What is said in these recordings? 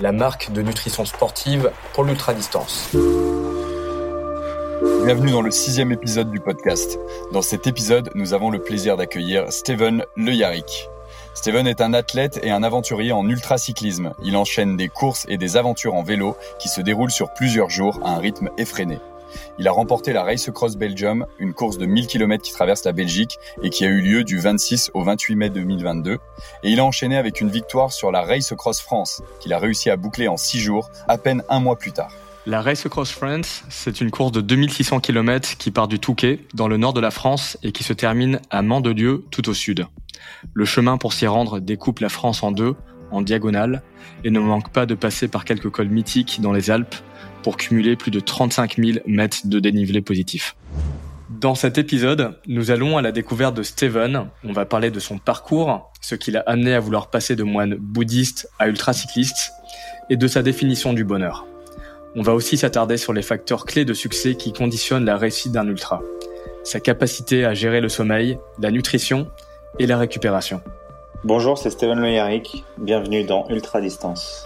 la marque de nutrition sportive pour l'ultra-distance. Bienvenue dans le sixième épisode du podcast. Dans cet épisode, nous avons le plaisir d'accueillir Steven Le Yarrick. Steven est un athlète et un aventurier en ultracyclisme. Il enchaîne des courses et des aventures en vélo qui se déroulent sur plusieurs jours à un rythme effréné. Il a remporté la Race Across Belgium, une course de 1000 km qui traverse la Belgique et qui a eu lieu du 26 au 28 mai 2022. Et il a enchaîné avec une victoire sur la Race Across France, qu'il a réussi à boucler en 6 jours, à peine un mois plus tard. La Race Across France, c'est une course de 2600 km qui part du Touquet, dans le nord de la France, et qui se termine à Mandelieu, tout au sud. Le chemin pour s'y rendre découpe la France en deux, en diagonale, et ne manque pas de passer par quelques cols mythiques dans les Alpes, pour cumuler plus de 35 000 mètres de dénivelé positif. Dans cet épisode, nous allons à la découverte de Steven. On va parler de son parcours, ce qui l'a amené à vouloir passer de moine bouddhiste à ultracycliste, et de sa définition du bonheur. On va aussi s'attarder sur les facteurs clés de succès qui conditionnent la réussite d'un ultra. Sa capacité à gérer le sommeil, la nutrition et la récupération. Bonjour, c'est Steven Le Bienvenue dans Ultra Distance.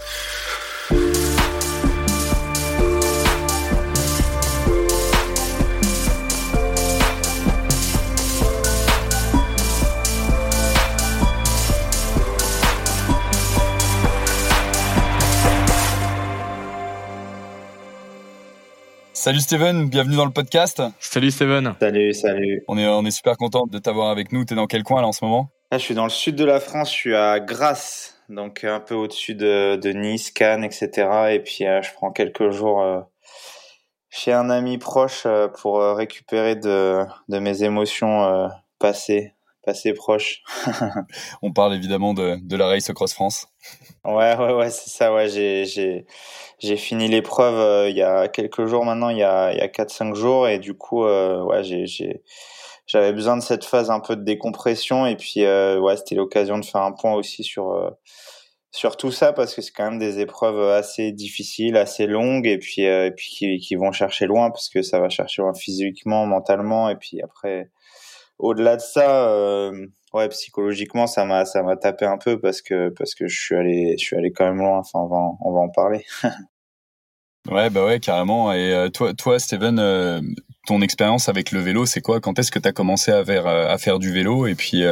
Salut Steven, bienvenue dans le podcast. Salut Steven. Salut, salut. On est, on est super content de t'avoir avec nous. T'es dans quel coin là en ce moment? Je suis dans le sud de la France, je suis à Grasse, donc un peu au-dessus de, Nice, Cannes, etc. Et puis euh, je prends quelques jours euh, chez un ami proche euh, pour récupérer de, de mes émotions passées, passées proches. On parle évidemment de, de la Race Cross France. Ouais, ouais, ouais, c'est ça. Ouais, j'ai, j'ai, j'ai fini l'épreuve euh, il y a quelques jours maintenant, il y a, il y a 4-5 jours, et du coup, euh, ouais, j'ai, j'ai, j'avais besoin de cette phase un peu de décompression, et puis, euh, ouais, c'était l'occasion de faire un point aussi sur, sur tout ça, parce que c'est quand même des épreuves assez difficiles, assez longues, et puis, et puis qui, qui vont chercher loin, parce que ça va chercher loin physiquement, mentalement, et puis après, au-delà de ça, euh, ouais, psychologiquement, ça m'a, ça m'a tapé un peu parce que, parce que je suis allé, je suis allé quand même loin. Enfin, on va, en, on va en parler. ouais, bah ouais, carrément. Et euh, toi, toi, Steven, euh, ton expérience avec le vélo, c'est quoi? Quand est-ce que tu as commencé à faire, à faire du vélo? Et puis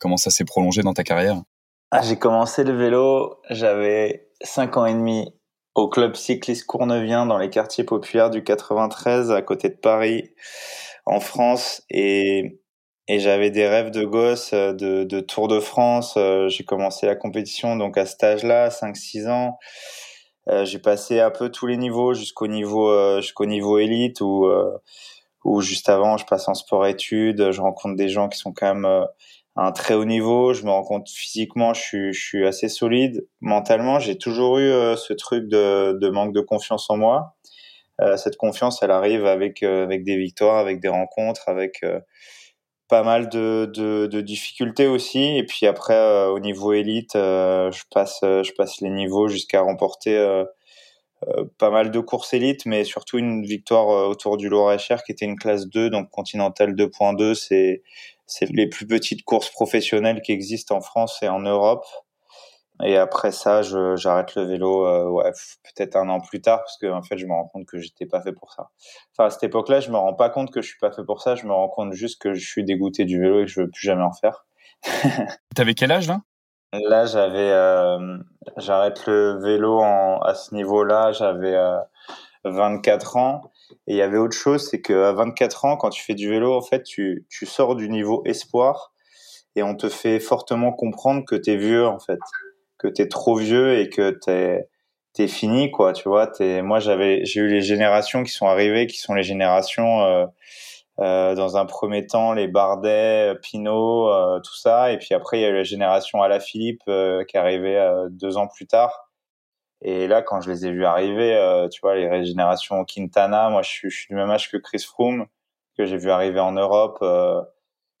comment ça s'est prolongé dans ta carrière? Ah, J'ai commencé le vélo, j'avais 5 ans et demi au club cycliste Cournevien dans les quartiers populaires du 93 à côté de Paris en France et et j'avais des rêves de gosse euh, de, de Tour de France. Euh, j'ai commencé la compétition donc à cet âge-là, 5-6 ans. Euh, j'ai passé un peu tous les niveaux jusqu'au niveau jusqu'au niveau élite ou ou juste avant je passe en sport études. Je rencontre des gens qui sont quand même à un très haut niveau. Je me rends compte physiquement, je suis je suis assez solide. Mentalement, j'ai toujours eu ce truc de, de manque de confiance en moi. cette confiance, elle arrive avec avec des victoires, avec des rencontres, avec pas mal de, de, difficultés aussi. Et puis après, euh, au niveau élite, euh, je passe, euh, je passe les niveaux jusqu'à remporter pas mal de courses élites, mais surtout une victoire autour du Loracher qui était une classe 2, donc Continental 2.2. C'est, c'est les plus petites courses professionnelles qui existent en France et en Europe. Et après ça, j'arrête le vélo, euh, ouais, peut-être un an plus tard, parce que en fait, je me rends compte que j'étais pas fait pour ça. Enfin, à cette époque-là, je me rends pas compte que je suis pas fait pour ça. Je me rends compte juste que je suis dégoûté du vélo et que je veux plus jamais en faire. T'avais quel âge là? Là, j'avais, euh, j'arrête le vélo en, à ce niveau-là, j'avais euh, 24 ans. Et il y avait autre chose, c'est qu'à 24 ans, quand tu fais du vélo, en fait, tu, tu sors du niveau espoir et on te fait fortement comprendre que t'es vieux, en fait que t'es trop vieux et que t'es t'es fini quoi tu vois t'es moi j'avais j'ai eu les générations qui sont arrivées qui sont les générations euh, euh, dans un premier temps les Bardet Pinot euh, tout ça et puis après il y a eu la génération Alaphilippe euh, qui est arrivée euh, deux ans plus tard. Et là, quand je les ai vus arriver, euh, tu vois, les générations Quintana, moi, je suis, je suis, du même âge que Chris Froome, que j'ai vu arriver en Europe, euh,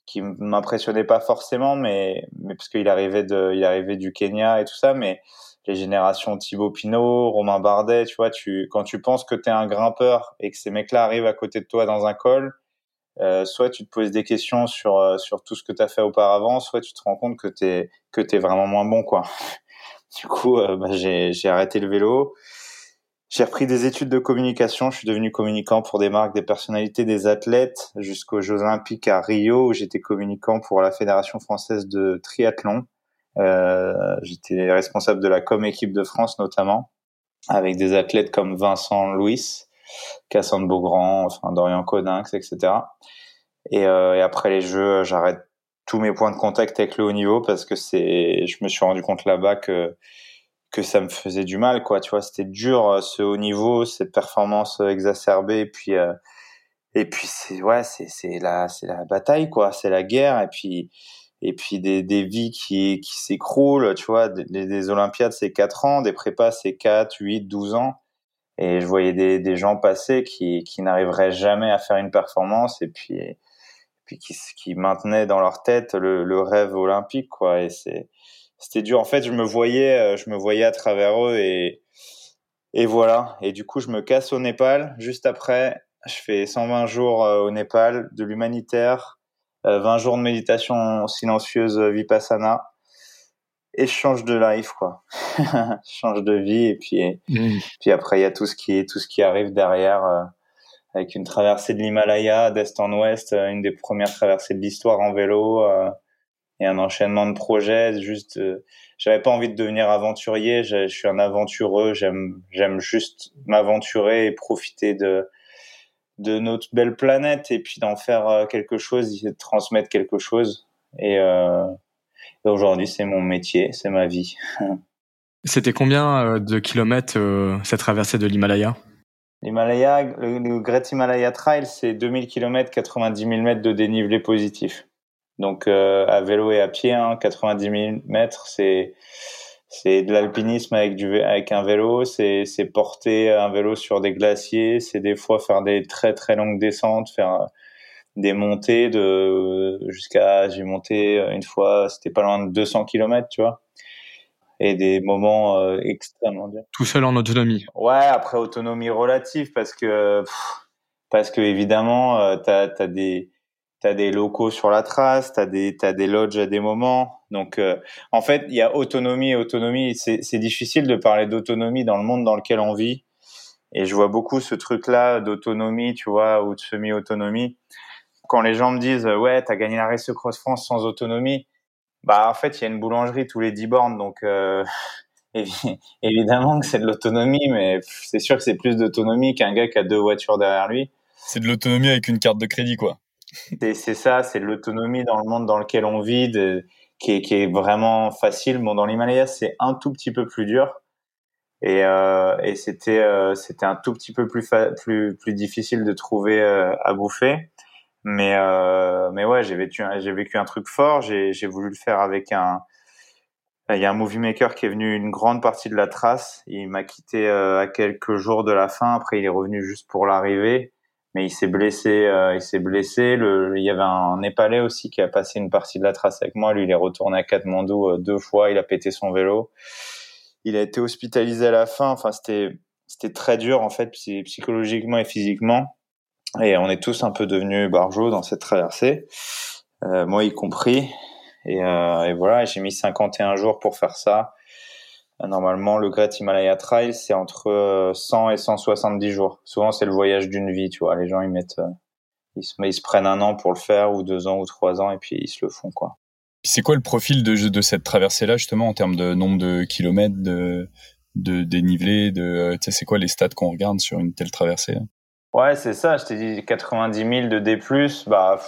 qui m'impressionnait pas forcément, mais, mais parce qu'il arrivait de, il arrivait du Kenya et tout ça, mais les générations Thibaut Pinot, Romain Bardet, tu vois, tu, quand tu penses que tu es un grimpeur et que ces mecs-là arrivent à côté de toi dans un col, euh, soit tu te poses des questions sur, euh, sur tout ce que tu as fait auparavant, soit tu te rends compte que tu es, que es vraiment moins bon, quoi. Du coup, euh, bah, j'ai arrêté le vélo. J'ai repris des études de communication. Je suis devenu communicant pour des marques, des personnalités, des athlètes, jusqu'aux Jeux Olympiques à Rio, où j'étais communicant pour la Fédération française de triathlon. Euh, j'étais responsable de la com équipe de France notamment, avec des athlètes comme Vincent Louis, Cassandre Beaugrand, enfin Dorian Codinx, etc. Et, euh, et après les Jeux, j'arrête tous mes points de contact avec le haut niveau parce que c'est, je me suis rendu compte là-bas que que ça me faisait du mal, quoi. Tu vois, c'était dur euh, ce haut niveau, cette performance exacerbée, et puis euh, et puis c'est ouais, c'est c'est la c'est la bataille, quoi. C'est la guerre, et puis et puis des, des vies qui, qui s'écroulent, tu vois, des, des Olympiades c'est 4 ans, des prépas c'est 4, 8, 12 ans. Et je voyais des, des gens passer qui, qui n'arriveraient jamais à faire une performance et puis, puis qui, qui maintenaient dans leur tête le, le rêve olympique, quoi. Et c'est, c'était dur. En fait, je me voyais, je me voyais à travers eux et, et voilà. Et du coup, je me casse au Népal. Juste après, je fais 120 jours euh, au Népal de l'humanitaire 20 euh, jours de méditation silencieuse euh, vipassana et je change de life quoi je change de vie et puis mmh. puis après il y a tout ce qui tout ce qui arrive derrière euh, avec une traversée de l'Himalaya d'est en ouest une des premières traversées de l'histoire en vélo et un enchaînement de projets juste j'avais pas envie de devenir aventurier je, je suis un aventureux j'aime j'aime juste m'aventurer et profiter de de notre belle planète et puis d'en faire euh, quelque chose, de transmettre quelque chose. Euh, et, aujourd'hui, c'est mon métier, c'est ma vie. C'était combien euh, de kilomètres cette traversée de l'Himalaya? L'Himalaya, le, Great Himalaya Trail, c'est 2000 km, 90 000 mètres de dénivelé positif. Donc à vélo et à pied, hein, 90 000 mètres, c'est c'est de l'alpinisme avec du avec un vélo, c'est c'est porter un vélo sur des glaciers, c'est des fois faire des très très longues descentes, faire des montées de jusqu'à j'ai monté une fois, c'était pas loin de 200 km, tu vois. Et des moments euh, extrêmement durs. Tout seul en autonomie. Ouais, après autonomie relative parce que parce que évidemment euh, tu as, des t'as des locaux sur la trace, t'as des t'as des lodges à des moments. Donc euh, en fait, il y a autonomie et autonomie. C'est difficile de parler d'autonomie dans le monde dans lequel on vit. Et je vois beaucoup ce truc-là d'autonomie, tu vois, ou de semi-autonomie. Quand les gens me disent ouais, t'as gagné la Race Cross France sans autonomie, bah en fait, il y a une boulangerie tous les 10 bornes, donc euh, évidemment que c'est de l'autonomie, mais c'est sûr que c'est plus d'autonomie qu'un gars qui a deux voitures derrière lui. C'est de l'autonomie avec une carte de crédit, quoi. C'est ça, c'est l'autonomie dans le monde dans lequel on vit, qui, est, qui, est, vraiment facile. Bon, dans l'Himalaya, c'est un tout petit peu plus dur. Et, euh, et c'était euh, c'était un tout petit peu plus plus plus difficile de trouver euh, à bouffer. Mais euh, mais ouais j'ai vécu j'ai vécu un truc fort. J'ai j'ai voulu le faire avec un il y a un movie maker qui est venu une grande partie de la trace. Il m'a quitté à quelques jours de la fin. Après il est revenu juste pour l'arrivée mais il s'est blessé. Euh, il s'est blessé. Le, il y avait un Népalais aussi qui a passé une partie de la trace avec moi. Lui, il est retourné à Katmandou euh, deux fois. Il a pété son vélo. Il a été hospitalisé à la fin. Enfin, c'était c'était très dur en fait, psychologiquement et physiquement. Et on est tous un peu devenus barjots dans cette traversée, euh, moi y compris. Et voilà, j'ai mis 51 jours pour faire ça. Normalement, le Great Himalaya Trail, c'est entre 100 euh, et 170 jours. Souvent, c'est le voyage d'une vie, tu vois. Les gens, ils mettent, euh, ils se, ils se prennent un an pour le faire, ou deux ans, ou trois ans, et puis ils se le font, quoi. C'est quoi le profil de, de cette traversée-là, justement, en termes de nombre de kilomètres, de, de dénivelé, de, euh, tu sais, c'est quoi les stats qu'on regarde sur une telle traversée? Ouais, c'est ça. Je t'ai dit 90 000 de D+, bah,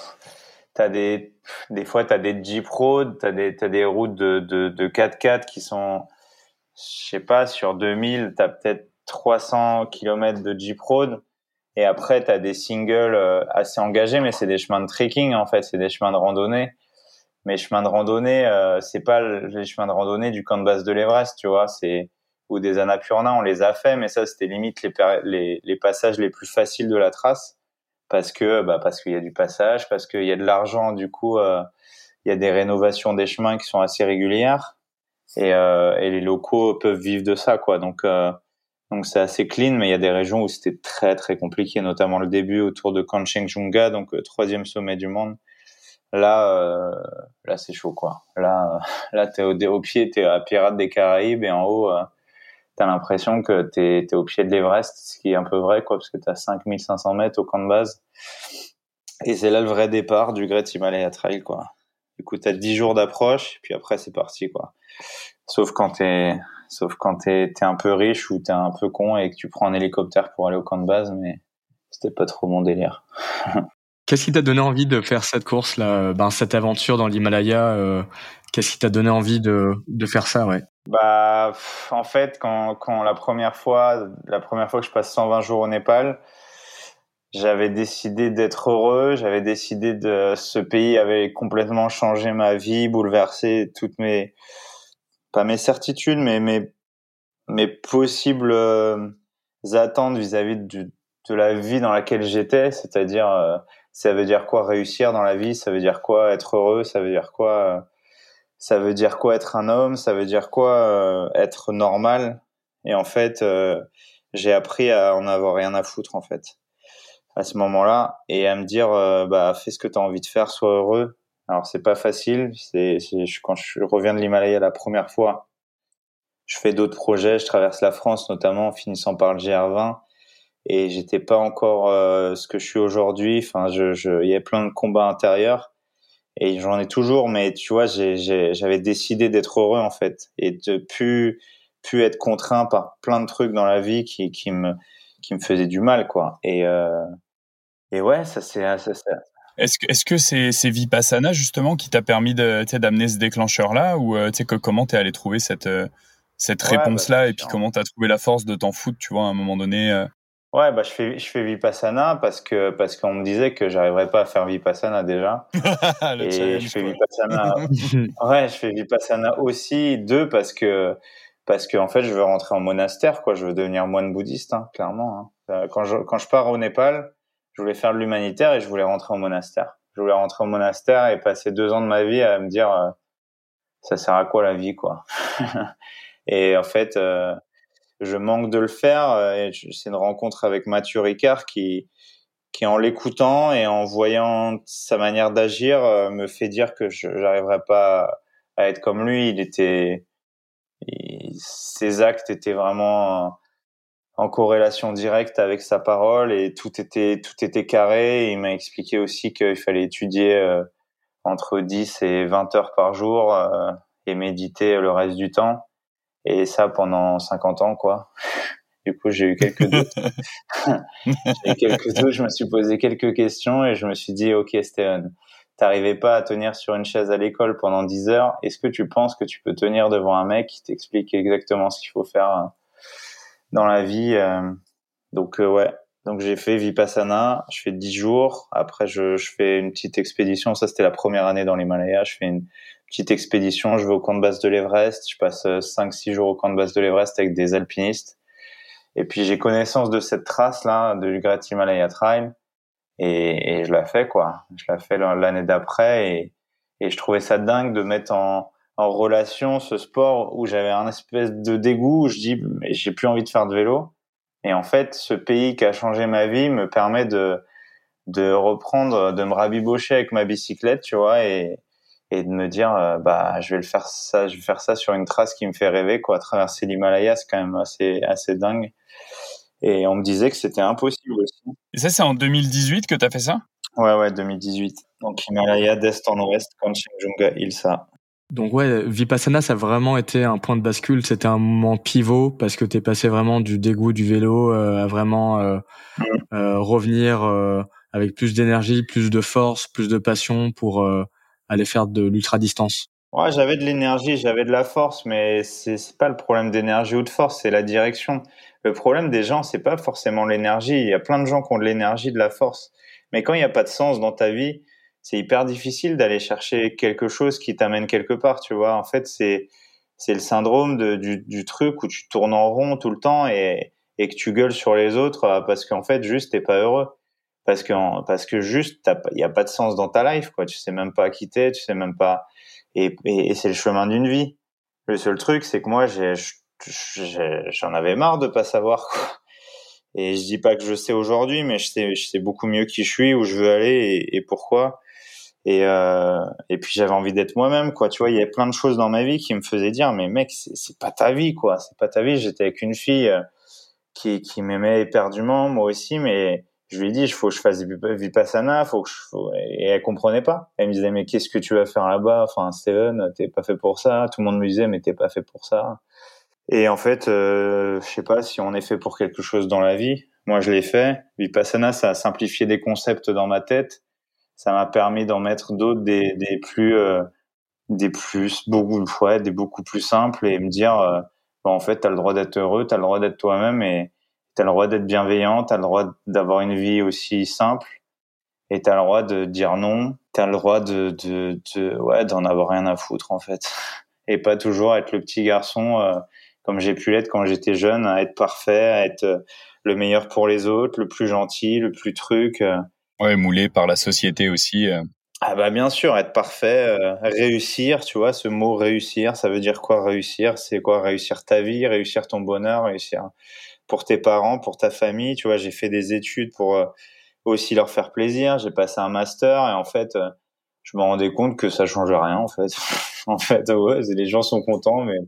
t'as des, des fois, t'as des Jeep Road, t'as des, t'as des routes de, de, de 4x4 qui sont, je sais pas, sur 2000, tu as peut-être 300 km de Jeep Road. Et après, tu as des singles euh, assez engagés, mais c'est des chemins de trekking, en fait. C'est des chemins de randonnée. Mais chemins de randonnée, euh, c'est pas les chemins de randonnée du camp de base de l'Everest, tu vois. C'est ou des Annapurna, on les a fait, mais ça c'était limite les, passages les plus faciles de la trace parce que bah, parce qu'il y a du passage, parce qu'il y a de l'argent, du coup euh, il y a des rénovations des chemins qui sont assez régulières et, euh, et les locaux peuvent vivre de ça quoi. Donc euh, donc c'est assez clean, mais il y a des régions où c'était très très compliqué, notamment le début autour de Kanchenjunga, donc euh, troisième sommet du monde. Là, euh, là c'est chaud quoi. Là, là t'es au, au pied, t'es à Pirate des Caraïbes et en haut, euh, t'as l'impression que t'es es au pied de l'Everest, ce qui est un peu vrai quoi, parce que t'as 5500 mètres au camp de base. Et c'est là le vrai départ du Great Himalaya Trail quoi. Du coup, t'as 10 jours d'approche, puis après c'est parti quoi. Sauf quand t'es Sauf quand t'es es un peu riche ou t'es un peu con et que tu prends un hélicoptère pour aller au camp de base, mais c'était pas trop mon délire. Qu'est-ce qui t'a donné envie de faire cette course là, ben cette aventure dans l'Himalaya euh, Qu'est-ce qui t'a donné envie de, de faire ça, ouais? Bah, en fait, quand, quand la première fois, la première fois que je passe 120 jours au Népal, j'avais décidé d'être heureux. J'avais décidé de ce pays avait complètement changé ma vie, bouleversé toutes mes pas mes certitudes, mais mes, mes possibles euh, attentes vis-à-vis de, de la vie dans laquelle j'étais, c'est-à-dire euh, ça veut dire quoi réussir dans la vie, ça veut dire quoi être heureux, ça veut dire quoi euh, ça veut dire quoi être un homme, ça veut dire quoi être normal? Et en fait, j'ai appris à en avoir rien à foutre en fait à ce moment-là et à me dire bah fais ce que tu as envie de faire, sois heureux alors c'est pas facile. C'est quand je reviens de l'Himalaya la première fois, je fais d'autres projets. Je traverse la France notamment, en finissant par le GR20, et j'étais pas encore euh, ce que je suis aujourd'hui. Enfin, je, je, il y a plein de combats intérieurs et j'en ai toujours. Mais tu vois, j'avais décidé d'être heureux en fait et de plus plus être contraint par plein de trucs dans la vie qui qui me qui me faisaient du mal quoi. Et euh, et ouais, ça c'est ça, est-ce que est-ce que c'est c'est Vipassana justement qui t'a permis de d'amener ce déclencheur là ou euh, tu sais que comment t'es allé trouver cette euh, cette réponse là bah, et puis comment t'as trouvé la force de t'en foutre tu vois à un moment donné euh? Ouais bah je fais je fais Vipassana parce que parce qu'on me disait que j'arriverais pas à faire Vipassana déjà. Et je fais Vipassana ouais je fais Vipassana aussi deux parce que parce que en fait je veux rentrer en monastère quoi. Je veux devenir moine bouddhiste hein, clairement hein. quand je quand je pars au Népal je voulais faire de l'humanitaire et je voulais rentrer au monastère. Je voulais rentrer au monastère et passer deux ans de ma vie à me dire euh, ça sert à quoi la vie quoi? et en fait, euh, je manque de le faire. Euh, c'est une rencontre avec Mathieu Ricard qui, qui en l'écoutant et en voyant sa manière d'agir, me fait dire que je n'arriverais pas à être comme lui. Il était, ses actes étaient vraiment en corrélation directe avec sa parole et tout était tout était carré. il m'a expliqué aussi qu'il fallait étudier euh, entre 10 et 20 heures par jour euh, et méditer le reste du temps. Et ça pendant 50 ans, quoi. Du coup, j'ai eu quelques doutes. j'ai eu quelques doutes. Je me suis posé quelques questions et je me suis dit, OK, Steven, t'arrivais pas à tenir sur une chaise à l'école pendant 10 heures. Est-ce que tu penses que tu peux tenir devant un mec qui t'explique exactement ce qu'il faut faire dans la vie. Euh, donc euh, ouais, donc j'ai fait Vipassana, je fais 10 jours. Après je, je fais une petite expédition. Ça c'était la première année dans l'Himalaya. Je fais une petite expédition. Je vais au camp de base de l'Everest. Je passe 5-6 euh, jours au camp de base de l'Everest avec des alpinistes. Et puis j'ai connaissance de cette trace là, du Great Himalaya Trail. Et, et je la fais quoi. Je la fais l'année d'après et, et je trouvais ça dingue de mettre en en relation ce sport où j'avais un espèce de dégoût où je dis mais j'ai plus envie de faire de vélo. Et en fait ce pays qui a changé ma vie me permet de de reprendre de me rabibocher avec ma bicyclette tu vois et et de me dire euh, bah je vais le faire ça je vais faire ça sur une trace qui me fait rêver quoi traverser l'Himalaya c'est quand même assez assez dingue. Et on me disait que c'était impossible aussi. Et ça c'est en 2018 que tu as fait ça? Ouais ouais 2018 donc Himalaya d'est en ouest Kanchenjunga Ilsa donc ouais, Vipassana, ça a vraiment été un point de bascule. C'était un moment pivot parce que t'es passé vraiment du dégoût du vélo euh, à vraiment euh, euh, revenir avec plus d'énergie, plus de force, plus de passion pour aller faire de l'ultra distance. Ouais, j'avais de l'énergie, j'avais de la force, mais c'est pas le problème d'énergie ou de force, c'est la direction. Le problème des gens, c'est pas forcément l'énergie. Il y a plein de gens qui ont de l'énergie, de la force, mais quand il n'y a pas de sens dans ta vie, c'est hyper difficile d'aller chercher quelque chose qui t'amène quelque part, tu vois. En fait, c'est c'est le syndrome de, du, du, truc où tu tournes en rond tout le temps et, et que tu gueules sur les autres euh, parce qu'en fait juste t'es pas heureux. Parce que parce que juste il y a pas de sens dans ta life quoi. Tu sais même pas quitter tu sais même pas. Et, et, c'est le chemin d'une vie. Le seul truc c'est que moi j'en avais marre de pas savoir quoi. Et je dis pas que je sais aujourd'hui mais je sais je sais beaucoup mieux qui je suis où je veux aller et pourquoi et euh, et puis j'avais envie d'être moi-même quoi. Tu vois il y avait plein de choses dans ma vie qui me faisaient dire mais mec c'est pas ta vie quoi. C'est pas ta vie. J'étais avec une fille euh, qui qui m'aimait éperdument moi aussi mais je lui ai dit il faut que je fasse vipassana faut que je et elle comprenait pas. Elle me disait mais qu'est-ce que tu vas faire là-bas? Enfin Steven t'es pas fait pour ça. Tout le monde me disait mais t'es pas fait pour ça. Et en fait euh, je sais pas si on est fait pour quelque chose dans la vie. Moi je l'ai fait. Vipassana ça a simplifié des concepts dans ma tête ça m'a permis d'en mettre d'autres des, plus euh, des plus beaucoup ouais, des beaucoup plus simples et me dire euh, bah, en fait tu as le droit d'être heureux tu as le droit d'être toi-même et tu as le droit d'être bienveillant tu as le droit d'avoir une vie aussi simple et tu as le droit de dire non tu as le droit de, de, de ouais d'en avoir rien à foutre en fait. Et pas toujours être le petit garçon euh, comme j'ai pu l'être quand j'étais jeune à être parfait à être le meilleur pour les autres le plus gentil le plus truc Ouais, moulé par la société aussi. Euh. Ah bah bien sûr, être parfait, euh, réussir, tu vois, ce mot réussir, ça veut dire quoi réussir? C'est quoi réussir ta vie, réussir ton bonheur, réussir pour tes parents, pour ta famille, tu vois, j'ai fait des études pour euh, aussi leur faire plaisir, j'ai passé un master et en fait, je me rendais compte que ça change rien en fait. en fait, ouais, les gens sont contents mais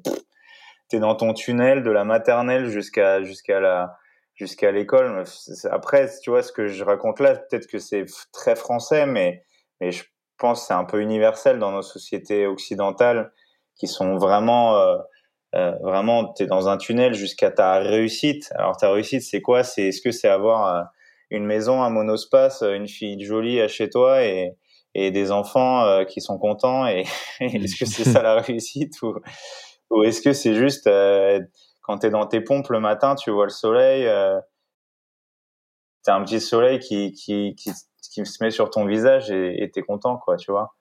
tu es dans ton tunnel de la maternelle jusqu'à jusqu'à la jusqu'à l'école. Après, tu vois, ce que je raconte là, peut-être que c'est très français, mais, mais je pense que c'est un peu universel dans nos sociétés occidentales qui sont vraiment, euh, euh, vraiment, tu es dans un tunnel jusqu'à ta réussite. Alors, ta réussite, c'est quoi? C'est Est-ce que c'est avoir euh, une maison, un monospace, une fille jolie à chez toi et, et des enfants qui sont contents et est-ce que c'est ça la réussite ou, ou est-ce que c'est juste quand tu es dans tes pompes le matin, tu vois le soleil, euh, tu as un petit soleil qui, qui, qui, qui, se met sur ton visage et tu es content, quoi, tu vois.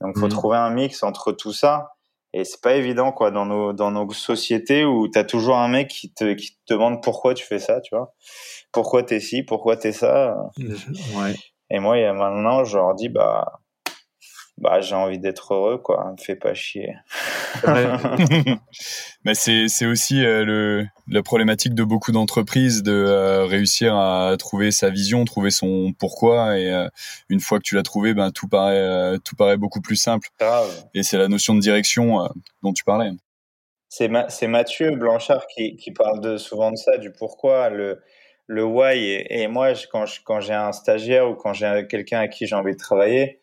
Donc, faut mmh. trouver un mix entre tout ça. Et c'est pas évident, quoi, dans nos, dans nos sociétés où tu as toujours un mec qui te, qui te demande pourquoi tu fais ça, tu vois. Pourquoi t'es ci, pourquoi t'es ça. Ouais. Et moi, maintenant, je leur dis, bah, bah j'ai envie d'être heureux quoi. Me fais pas chier. Mais c'est aussi euh, le la problématique de beaucoup d'entreprises de euh, réussir à trouver sa vision trouver son pourquoi. Et euh, une fois que tu l'as trouvé ben tout paraît tout paraît beaucoup plus simple. Et c'est la notion de direction dont tu parlais. C'est c'est Mathieu Blanchard qui qui parle de souvent de ça du pourquoi. Le le why. Et, et moi quand quand j'ai un stagiaire ou quand j'ai quelqu'un à qui j'ai envie de travailler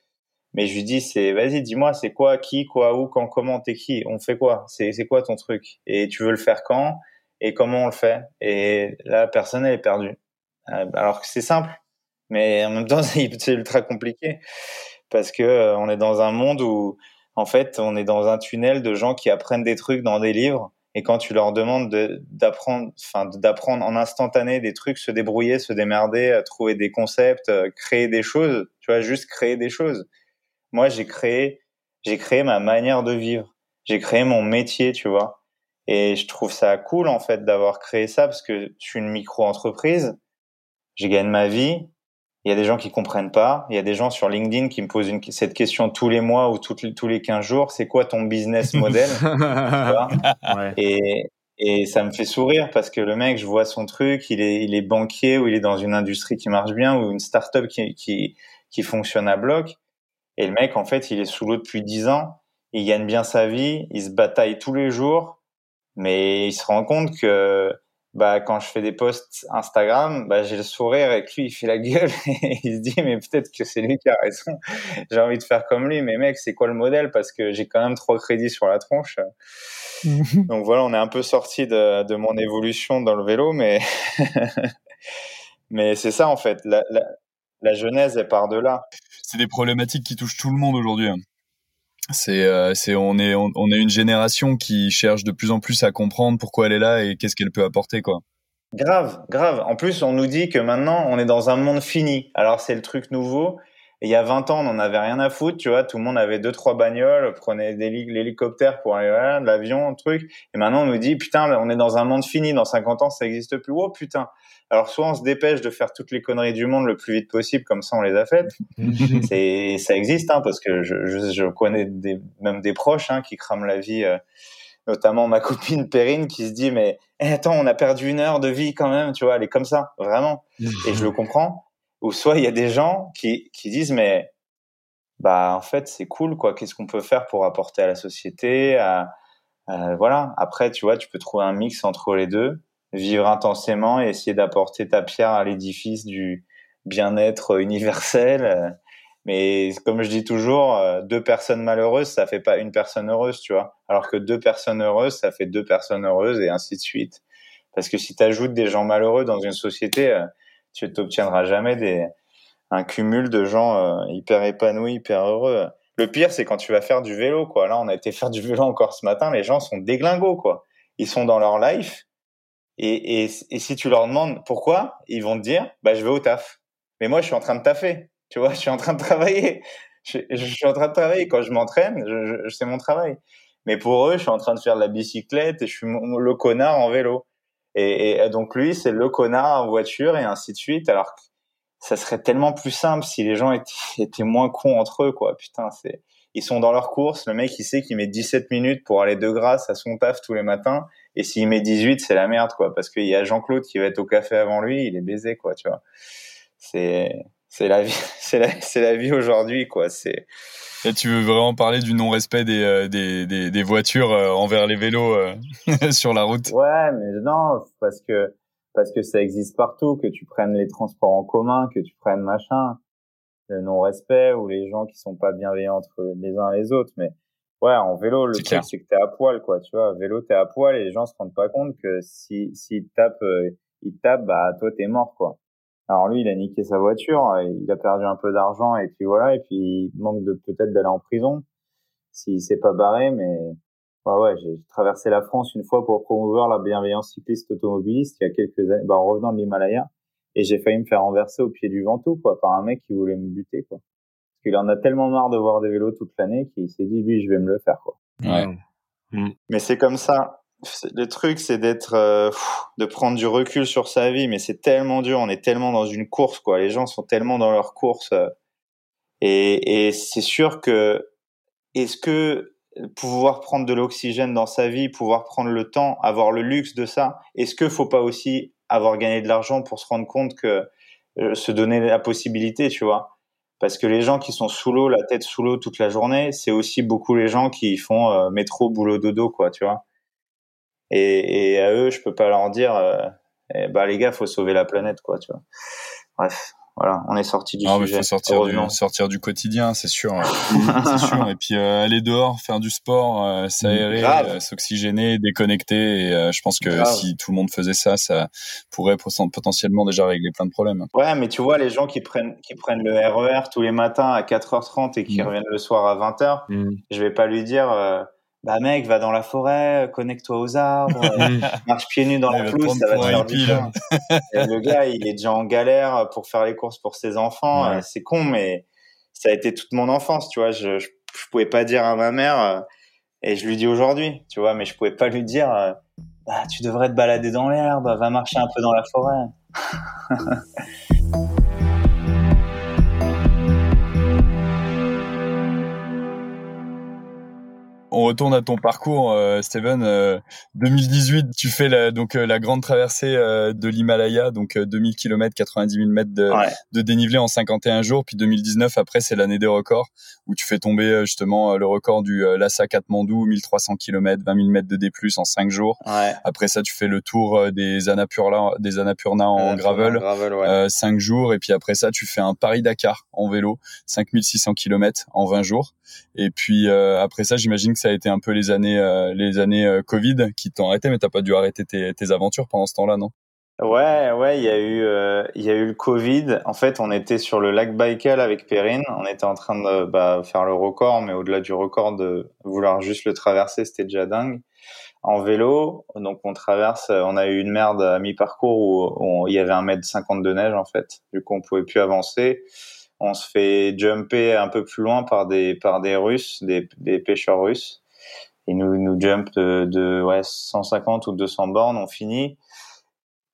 mais je lui dis, c'est, vas-y, dis-moi, c'est quoi, qui, quoi, où, quand, comment, t'es qui, on fait quoi, c'est, quoi ton truc, et tu veux le faire quand, et comment on le fait. Et la personne, elle est perdue. Euh, alors que c'est simple, mais en même temps, c'est ultra compliqué parce que euh, on est dans un monde où, en fait, on est dans un tunnel de gens qui apprennent des trucs dans des livres. Et quand tu leur demandes d'apprendre, enfin, d'apprendre en instantané des trucs, se débrouiller, se démerder, trouver des concepts, euh, créer des choses, tu vois, juste créer des choses moi, j'ai créé, j'ai créé ma manière de vivre. J'ai créé mon métier, tu vois. Et je trouve ça cool, en fait, d'avoir créé ça parce que je suis une micro-entreprise. J'ai gagné ma vie. Il y a des gens qui comprennent pas. Il y a des gens sur LinkedIn qui me posent une, cette question tous les mois ou tous les 15 jours. C'est quoi ton business model? ouais. Et, et ça me fait sourire parce que le mec, je vois son truc, il est, il est banquier ou il est dans une industrie qui marche bien ou une startup qui, qui, qui fonctionne à bloc. Et le mec, en fait, il est sous l'eau depuis 10 ans. Il gagne bien sa vie. Il se bataille tous les jours. Mais il se rend compte que bah, quand je fais des posts Instagram, bah, j'ai le sourire et que lui, il fait la gueule. Et il se dit, mais peut-être que c'est lui qui a raison. j'ai envie de faire comme lui. Mais mec, c'est quoi le modèle? Parce que j'ai quand même trois crédits sur la tronche. Donc voilà, on est un peu sorti de, de mon évolution dans le vélo. Mais, mais c'est ça, en fait. La, la, la genèse, elle part de là c'est des problématiques qui touchent tout le monde aujourd'hui. Hein. C'est, euh, c'est, on est, on, est une génération qui cherche de plus en plus à comprendre pourquoi elle est là et qu'est-ce qu'elle peut apporter, quoi. Grave, grave. En plus, on nous dit que maintenant, on est dans un monde fini. Alors, c'est le truc nouveau. Et il y a 20 ans, on n'en avait rien à foutre, tu vois. Tout le monde avait deux, trois bagnoles, prenait l'hélicoptère pour aller, voilà, l'avion, truc. Et maintenant, on nous dit, putain, on est dans un monde fini. Dans 50 ans, ça existe plus. Oh, putain. Alors, soit on se dépêche de faire toutes les conneries du monde le plus vite possible, comme ça, on les a faites. c'est, ça existe, hein, parce que je, je, je connais des, même des proches, hein, qui crament la vie, euh, notamment ma copine Perrine qui se dit, mais, eh, attends, on a perdu une heure de vie quand même, tu vois, elle est comme ça, vraiment. Et je le comprends ou soit il y a des gens qui, qui disent mais bah en fait c'est cool quoi qu'est-ce qu'on peut faire pour apporter à la société à, voilà après tu vois tu peux trouver un mix entre les deux vivre intensément et essayer d'apporter ta pierre à l'édifice du bien-être universel mais comme je dis toujours deux personnes malheureuses ça fait pas une personne heureuse tu vois alors que deux personnes heureuses ça fait deux personnes heureuses et ainsi de suite parce que si tu ajoutes des gens malheureux dans une société tu t'obtiendras jamais des, un cumul de gens euh, hyper épanouis, hyper heureux. Le pire, c'est quand tu vas faire du vélo, quoi. Là, on a été faire du vélo encore ce matin. Les gens sont déglingos, quoi. Ils sont dans leur life. Et, et, et si tu leur demandes pourquoi, ils vont te dire, bah, je vais au taf. Mais moi, je suis en train de taffer. Tu vois, je suis en train de travailler. Je, suis en train de travailler. Quand je m'entraîne, je, je, c'est mon travail. Mais pour eux, je suis en train de faire de la bicyclette et je suis le connard en vélo. Et, donc lui, c'est le connard en voiture et ainsi de suite. Alors ça serait tellement plus simple si les gens étaient, étaient moins cons entre eux, quoi. Putain, c'est ils sont dans leur course. Le mec, il sait qu'il met 17 minutes pour aller de grâce à son taf tous les matins. Et s'il met 18, c'est la merde, quoi. Parce qu'il y a Jean-Claude qui va être au café avant lui, il est baisé, quoi, tu vois. C'est, c'est la vie, c'est la, c'est la vie aujourd'hui, quoi. C'est, et tu veux vraiment parler du non-respect des, euh, des, des, des, voitures euh, envers les vélos euh, sur la route? Ouais, mais non, parce que parce que ça existe partout, que tu prennes les transports en commun, que tu prennes machin, le non-respect ou les gens qui sont pas bienveillants entre les uns et les autres. Mais ouais, en vélo, le truc c'est que t'es à poil, quoi. Tu vois, vélo t'es à poil et les gens se rendent pas compte que si s'ils tapent, ils tapent, bah toi t'es mort, quoi. Alors lui, il a niqué sa voiture, euh, il a perdu un peu d'argent et puis voilà, et puis il manque de peut-être d'aller en prison s'il s'est pas barré, mais ouais, ouais j'ai traversé la France une fois pour promouvoir la bienveillance cycliste automobiliste il y a quelques années, bah, en revenant de l'Himalaya, et j'ai failli me faire renverser au pied du Ventoux, quoi, par un mec qui voulait me buter, quoi. Qu'il en a tellement marre de voir des vélos toute l'année qu'il s'est dit, lui, je vais me le faire, quoi. Ouais. Mais c'est comme ça le truc, c'est d'être, euh, de prendre du recul sur sa vie, mais c'est tellement dur. On est tellement dans une course, quoi. Les gens sont tellement dans leur course, euh, et, et c'est sûr que est-ce que pouvoir prendre de l'oxygène dans sa vie, pouvoir prendre le temps, avoir le luxe de ça, est-ce que faut pas aussi avoir gagné de l'argent pour se rendre compte que euh, se donner la possibilité, tu vois? Parce que les gens qui sont sous l'eau, la tête sous l'eau toute la journée, c'est aussi beaucoup les gens qui font métro, boulot, dodo, quoi, tu vois et, et à eux, je peux pas leur dire, euh, eh, bah les gars, faut sauver la planète, quoi, tu vois. Bref, voilà, on est sorti du non, sujet. Mais faut sortir du, sortir du quotidien, c'est sûr. c'est sûr. Et puis euh, aller dehors, faire du sport, euh, s'aérer, euh, s'oxygéner, déconnecter. Et je pense que si tout le monde faisait ça, ça pourrait potentiellement déjà régler plein de problèmes. Ouais, mais tu vois, les gens qui prennent qui prennent le RER e tous les matins à 4h30 et qui mm. reviennent le soir à 20h, mm. je vais pas lui dire bah mec, va dans la forêt, connecte-toi aux arbres, euh, marche pieds nus dans la pelouse, ça va te faire du bien. le gars, il est déjà en galère pour faire les courses pour ses enfants. Euh, c'est con, mais ça a été toute mon enfance, tu vois. Je, je, pouvais pas dire à ma mère, euh, et je lui dis aujourd'hui, tu vois, mais je pouvais pas lui dire, bah, tu devrais te balader dans l'herbe, va marcher un peu dans la forêt. on retourne à ton parcours, euh, Steven. 2018, euh, tu fais la, donc euh, la grande traversée de l'Himalaya, donc 2000 km, 90 000 mètres de, de, dénivelé en 51 jours. Puis 2019, après, c'est l'année des records où tu fais tomber justement le record du Lhasa Katmandou, 1300 km, 20 000 mètres de D+ en 5 jours. Après ça, tu fais le tour des Annapurna, des Annapurna en gravel, gravel 5 jours. Et puis après ça, tu fais un Paris-Dakar en vélo, 5600 km en 20 jours. Et puis après ça, j'imagine que ça a été un peu les années, euh, les années euh, Covid qui t'ont arrêté, mais t'as pas dû arrêter tes, aventures pendant ce temps-là, non? Ouais, ouais, il y a eu, euh, il y a eu le Covid. En fait, on était sur le lac Baïkal avec Perrine. On était en train de bah, faire le record, mais au-delà du record, de vouloir juste le traverser, c'était déjà dingue. En vélo, donc on traverse. On a eu une merde à mi-parcours où, il y avait un mètre cinquante de neige en fait. Du coup, on pouvait plus avancer. On se fait jumper un peu plus loin par des par des Russes, des, des pêcheurs russes. Ils nous nous jump de, de ouais 150 ou 200 bornes, on finit.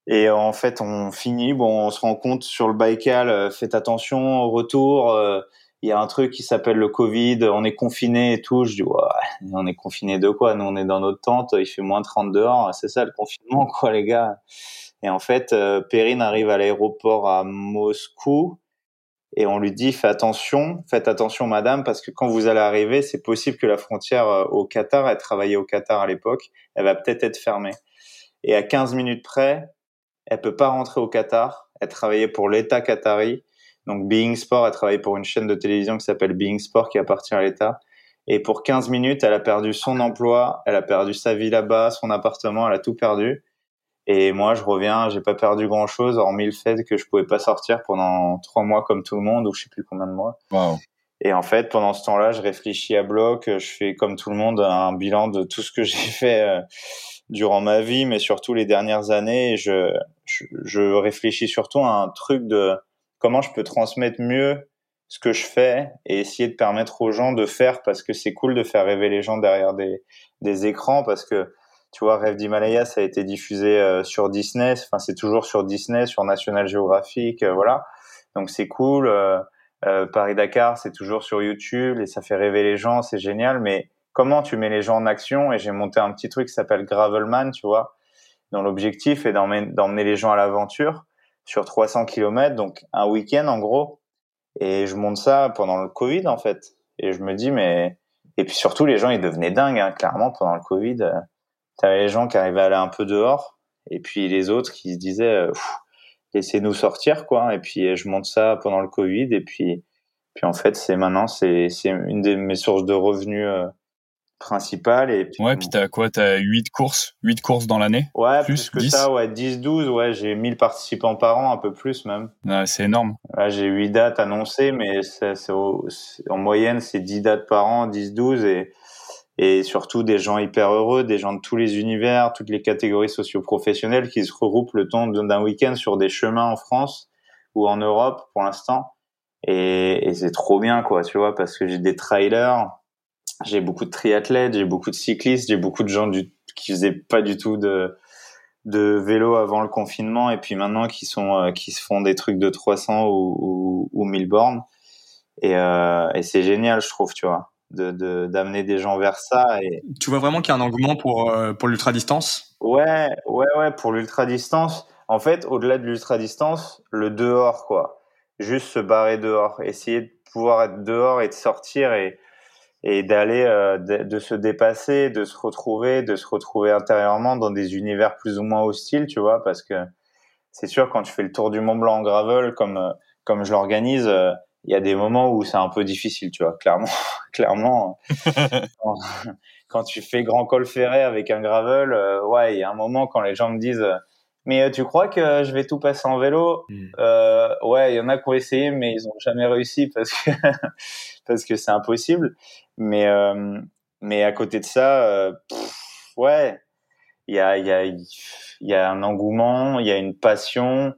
Et en fait, on finit, bon, on se rend compte sur le Baïkal, euh, faites attention au retour. Euh, il y a un truc qui s'appelle le Covid, on est confiné et tout. Je dis, ouais, on est confiné de quoi? Nous, on est dans notre tente, il fait moins 30 dehors, c'est ça le confinement, quoi, les gars. Et en fait, euh, Perrine arrive à l'aéroport à Moscou et on lui dit, faites attention, faites attention, madame, parce que quand vous allez arriver, c'est possible que la frontière au Qatar, elle travaillait au Qatar à l'époque, elle va peut-être être fermée. Et à 15 minutes près, elle peut pas rentrer au Qatar. Elle travaillait pour l'État qatari. Donc Being Sport, elle travaillait pour une chaîne de télévision qui s'appelle Being Sport qui appartient à l'État. Et pour 15 minutes, elle a perdu son emploi, elle a perdu sa vie là-bas, son appartement, elle a tout perdu. Et moi, je reviens, j'ai pas perdu grand-chose, hormis le fait que je pouvais pas sortir pendant trois mois comme tout le monde, ou je sais plus combien de mois. Et en fait, pendant ce temps-là, je réfléchis à bloc, je fais comme tout le monde un bilan de tout ce que j'ai fait euh, durant ma vie, mais surtout les dernières années. je, je, réfléchis surtout à un truc de comment je peux transmettre mieux ce que je fais et essayer de permettre aux gens de faire parce que c'est cool de faire rêver les gens derrière des, des écrans parce que tu vois Rêve d'Himalaya ça a été diffusé euh, sur Disney enfin c'est toujours sur Disney sur National Geographic euh, voilà donc c'est cool euh, Paris Dakar c'est toujours sur YouTube et ça fait rêver les gens c'est génial mais comment tu mets les gens en action? Et j'ai monté un petit truc qui s'appelle Gravelman tu vois dont l'objectif est d'emmener les gens à l'aventure sur 300 km, donc un week-end en gros. Et je monte ça pendant le Covid en fait. Et je me dis mais et puis surtout les gens ils devenaient dingues hein, clairement pendant le Covid. Euh, T'avais les gens qui arrivaient à aller un peu dehors et puis les autres qui se disaient euh, laissez-nous sortir quoi. Et puis je monte ça pendant le Covid et puis puis en fait c'est maintenant c'est c'est une de mes sources de revenus euh, principale. Et puis, ouais, puis t'as quoi? T'as 8 courses 8 courses dans l'année? Ouais, plus, que ça, ouais, 10, 12, ouais, j'ai 1000 participants par an, un peu plus même. Ouais, c'est énorme. J'ai 8 dates annoncées, mais c'est, en moyenne, c'est 10 dates par an, 10, 12, et, et surtout des gens hyper heureux, des gens de tous les univers, toutes les catégories socio-professionnelles qui se regroupent le temps d'un week-end sur des chemins en France ou en Europe pour l'instant. Et, c'est trop bien, quoi, tu vois, parce que j'ai des trailers, j'ai beaucoup de triathlètes, j'ai beaucoup de cyclistes, j'ai beaucoup de gens qui faisaient pas du tout de, vélo avant le confinement et puis maintenant qui sont euh, qui se font des trucs de 300 ou, ou, ou 1000 bornes euh, et c'est génial je trouve tu vois de d'amener des gens vers ça et tu vois vraiment qu'il y a un engouement pour euh, pour l'ultra distance ouais ouais ouais pour l'ultra distance en fait au-delà de l'ultra distance le dehors quoi. Juste se barrer dehors essayer de pouvoir être dehors et de sortir et et d'aller euh, de, se dépasser, de se retrouver, de se retrouver intérieurement dans des univers plus ou moins hostiles, tu vois, parce que c'est sûr quand tu fais le tour du Mont Blanc en gravel comme euh, comme je l'organise, il y a des moments où c'est un peu difficile, tu vois, clairement, clairement. quand, tu fais grand col ferré avec un gravel, ouais, il y a un moment quand les gens me disent mais tu crois que je vais tout passer en vélo? Hmm. euh, Ouais, il y en a qui ont essayé, mais ils ont jamais réussi parce que parce que c'est impossible. Mais, euh, mais à côté de ça, euh, ouais, il y a, y, a, y a un engouement, il y a une passion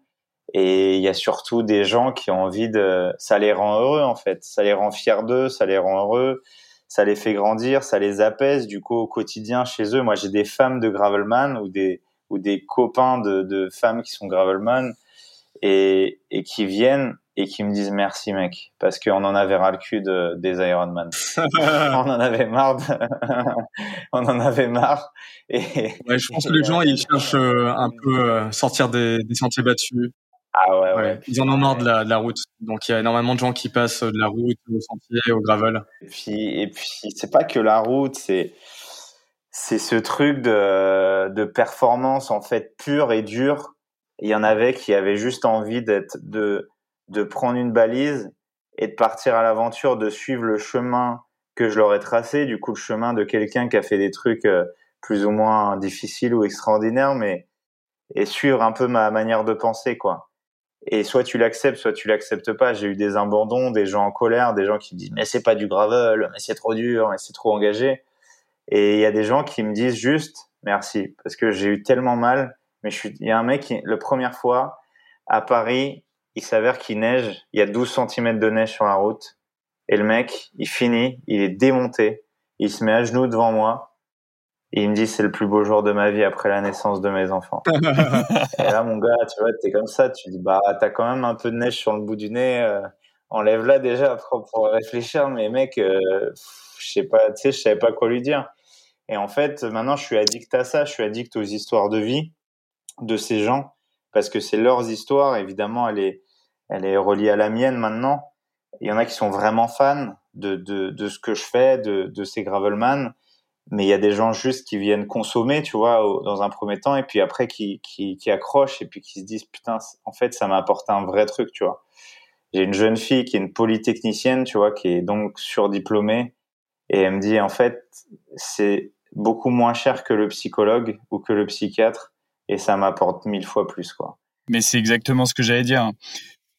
et il y a surtout des gens qui ont envie de... Ça les rend heureux en fait, ça les rend fiers d'eux, ça les rend heureux, ça les fait grandir, ça les apaise du coup au quotidien chez eux. Moi j'ai des femmes de Gravelman ou des, ou des copains de, de femmes qui sont Gravelman et, et qui viennent et qui me disent merci mec parce qu'on en avait ras le cul de, des Ironman. on en avait marre. on en avait marre. Et ouais, je pense que les gens ils cherchent euh, un peu euh, sortir des, des, sentiers battus. Ah ouais, ouais. Ils en ont marre de la, de la route. Donc il y a énormément de gens qui passent de la route au sentier, au gravel. Et puis et puis c'est pas que la route, c'est c'est ce truc de, de performance en fait pure et dure. Il y en avait qui avaient juste envie d'être de de prendre une balise et de partir à l'aventure, de suivre le chemin que je leur ai tracé, du coup le chemin de quelqu'un qui a fait des trucs euh, plus ou moins difficiles ou extraordinaires, mais et suivre un peu ma manière de penser, quoi. Et soit tu l'acceptes, soit tu l'acceptes pas. J'ai eu des abandons, des gens en colère, des gens qui me disent mais c'est pas du gravel, mais c'est trop dur, mais c'est trop engagé. Et il y a des gens qui me disent juste merci parce que j'ai eu tellement mal. Mais je suis, il y a un mec qui, la première fois à Paris, il s'avère qu'il neige, il y a 12 cm de neige sur la route, et le mec, il finit, il est démonté, il se met à genoux devant moi, et il me dit c'est le plus beau jour de ma vie après la naissance de mes enfants. et là, mon gars, tu vois, t'es comme ça, tu dis bah t'as quand même un peu de neige sur le bout du nez, euh, enlève-la déjà pour, pour réfléchir, mais mec, euh, je sais pas, tu sais, je savais pas quoi lui dire. Et en fait, maintenant, je suis addict à ça, je suis addict aux histoires de vie de ces gens parce que c'est leurs histoires. Évidemment, elle est, elle est reliée à la mienne maintenant. Il y en a qui sont vraiment fans de, de, de ce que je fais, de, de ces Gravelman. Mais il y a des gens juste qui viennent consommer, tu vois, dans un premier temps, et puis après qui, qui, qui accrochent et puis qui se disent, putain, en fait, ça m'a apporté un vrai truc, tu vois. J'ai une jeune fille qui est une polytechnicienne, tu vois, qui est donc surdiplômée, et elle me dit, en fait, c'est beaucoup moins cher que le psychologue ou que le psychiatre, et ça m'apporte mille fois plus, quoi. Mais c'est exactement ce que j'allais dire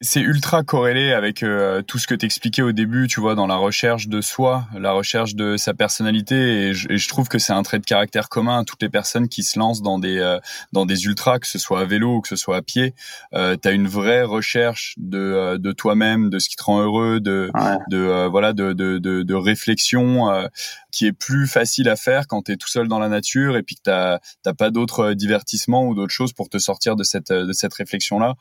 c'est ultra corrélé avec euh, tout ce que t'expliquais au début, tu vois, dans la recherche de soi, la recherche de sa personnalité, et je, trouve que c'est un trait de caractère commun à toutes les personnes qui se lancent dans des euh, dans des ultras, que ce soit à vélo ou que ce soit à pied. Euh, T'as une vraie recherche de euh, de toi-même, de ce qui te rend heureux, de de voilà de de de, de réflexion qui est plus facile à faire quand t'es tout seul dans la nature et puis que t'as t'as pas d'autres divertissements ou d'autres choses pour te sortir de cette de cette réflexion là.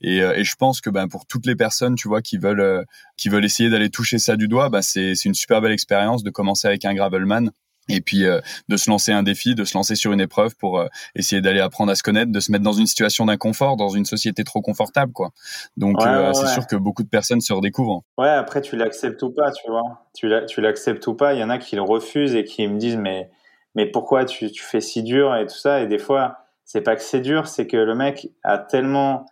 Et, et je pense que bah, ben, pour toutes les personnes, tu vois, qui veulent euh, qui veulent essayer d'aller toucher ça du doigt, bah c'est c'est une super belle expérience de commencer avec un gravelman et puis euh, de se lancer un défi, de se lancer sur une épreuve pour euh, essayer d'aller apprendre à se connaître, de se mettre dans une situation d'inconfort, dans une société trop confortable, quoi. Donc c'est sûr que beaucoup de personnes se redécouvrent. Ouais, après tu l'acceptes ou pas, tu vois. Tu l'acceptes ou pas. Il y en a qui le refusent et qui me disent mais mais pourquoi tu, tu fais si dur et tout ça? Et des fois c'est pas que c'est dur, c'est que le mec a tellement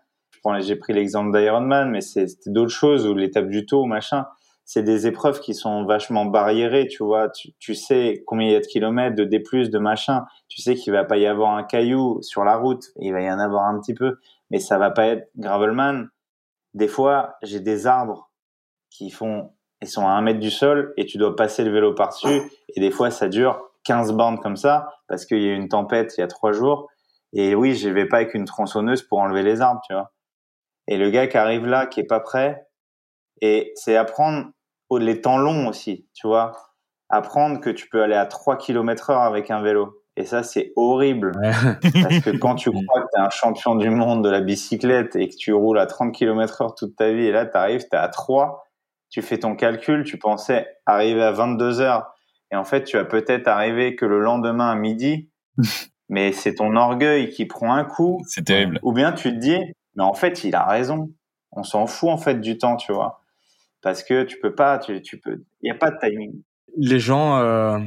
j'ai pris l'exemple d'Ironman, mais c'est d'autres choses ou l'étape du tour, machin. C'est des épreuves qui sont vachement barriérées, tu vois. Tu, sais combien il y a de kilomètres, de D+, de machin. Tu sais qu'il va pas y avoir un caillou sur la route. Il va y en avoir un petit peu, mais ça va pas être gravelman. Des fois, j'ai des arbres qui font, ils sont à un mètre du sol et tu dois passer le vélo par-dessus. Et des fois, ça dure 15 bandes comme ça parce qu'il y a eu une tempête il y a trois jours. Et oui, je vais pas avec une tronçonneuse pour enlever les arbres, tu vois. Et le gars qui arrive là, qui est pas prêt, et c'est apprendre les temps longs aussi, tu vois. Apprendre que tu peux aller à 3 km heure avec un vélo. Et ça, c'est horrible. Parce que quand tu crois que tu es un champion du monde de la bicyclette et que tu roules à 30 km heure toute ta vie, et là, tu arrives, tu es à 3, tu fais ton calcul, tu pensais arriver à 22 heures. Et en fait, tu vas peut-être arriver que le lendemain à midi. mais c'est ton orgueil qui prend un coup. C'est terrible. Ou bien tu te dis, mais en fait, il a raison. On s'en fout en fait du temps, tu vois, parce que tu peux pas, tu, peux, il y a pas de timing. Les gens, euh,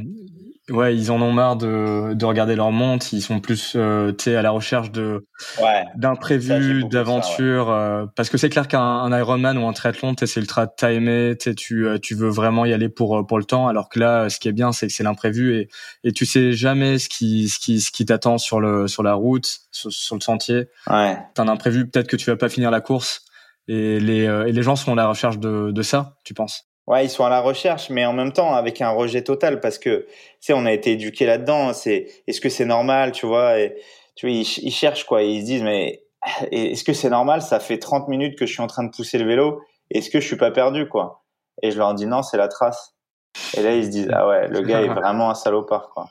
ouais, ils en ont marre de, de regarder leur montre. Ils sont plus, euh, à la recherche de ouais, d'imprévus, d'aventures. Euh, parce que c'est clair qu'un Ironman ou un triathlon, c'est ultra timé. Tu euh, tu veux vraiment y aller pour euh, pour le temps. Alors que là, ce qui est bien, c'est que c'est l'imprévu et et tu sais jamais ce qui ce qui ce qui t'attend sur le sur la route, sur, le sentier. Ouais. T'as un imprévu, peut-être que tu vas pas finir la course. Et les et les gens sont à la recherche de de ça, tu penses? Ouais, ils sont à la recherche, mais en même temps avec un rejet total parce que tu sais, on a été éduqué là-dedans. C'est est-ce que c'est normal, tu vois et, Tu vois, ils, cherchent quoi, ils se disent mais est-ce que c'est normal Ça fait 30 minutes que je suis en train de pousser le vélo. Est-ce que je suis pas perdu quoi? Et je leur dis non, c'est la trace. Et là ils se disent ah ouais, le gars est vraiment un salopard quoi.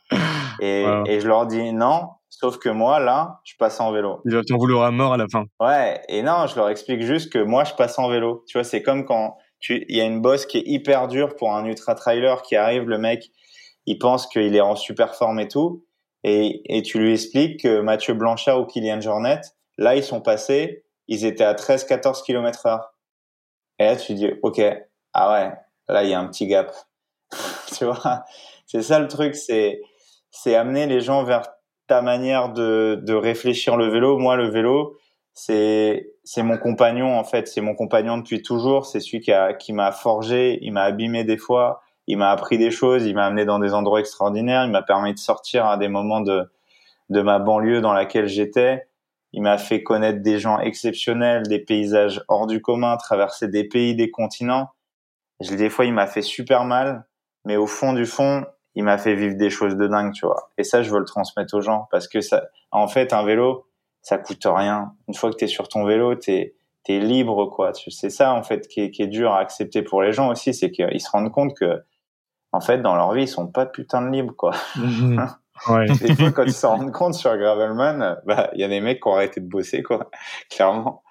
Et, et je leur dis non, sauf que moi là, je passe en vélo. Ils vont t'en vouloir à mort à la fin. Ouais, et non, je leur explique juste que moi je passe en vélo. Tu vois, c'est comme quand il y a une bosse qui est hyper dure pour un ultra trailer qui arrive, le mec, il pense qu'il est en super forme et tout, et, et tu lui expliques que Mathieu Blanchard ou Kylian Jornet, là, ils sont passés, ils étaient à 13-14 km heure. Et là, tu dis, OK, ah ouais, là, il y a un petit gap. tu vois, c'est ça le truc, c'est, c'est amener les gens vers ta manière de, de réfléchir le vélo. Moi, le vélo, c'est c'est mon compagnon en fait, c'est mon compagnon depuis toujours, c'est celui qui a qui m'a forgé, il m'a abîmé des fois, il m'a appris des choses, il m'a amené dans des endroits extraordinaires, il m'a permis de sortir à des moments de de ma banlieue dans laquelle j'étais, il m'a fait connaître des gens exceptionnels, des paysages hors du commun, traverser des pays, des continents. Je, des fois, il m'a fait super mal, mais au fond du fond, il m'a fait vivre des choses de dingue, tu vois. Et ça, je veux le transmettre aux gens parce que ça, en fait, un vélo, ça coûte rien. Une fois que tu es sur ton vélo, tu t'es libre, quoi. C'est ça, en fait, qui est, qui est dur à accepter pour les gens aussi, c'est qu'ils se rendent compte que, en fait, dans leur vie, ils sont pas putain de libres, quoi. Mhm. Ouais. Des fois, quand ils s'en rendent compte sur Gravelman, bah, il y a des mecs qui ont arrêté de bosser, quoi. Clairement.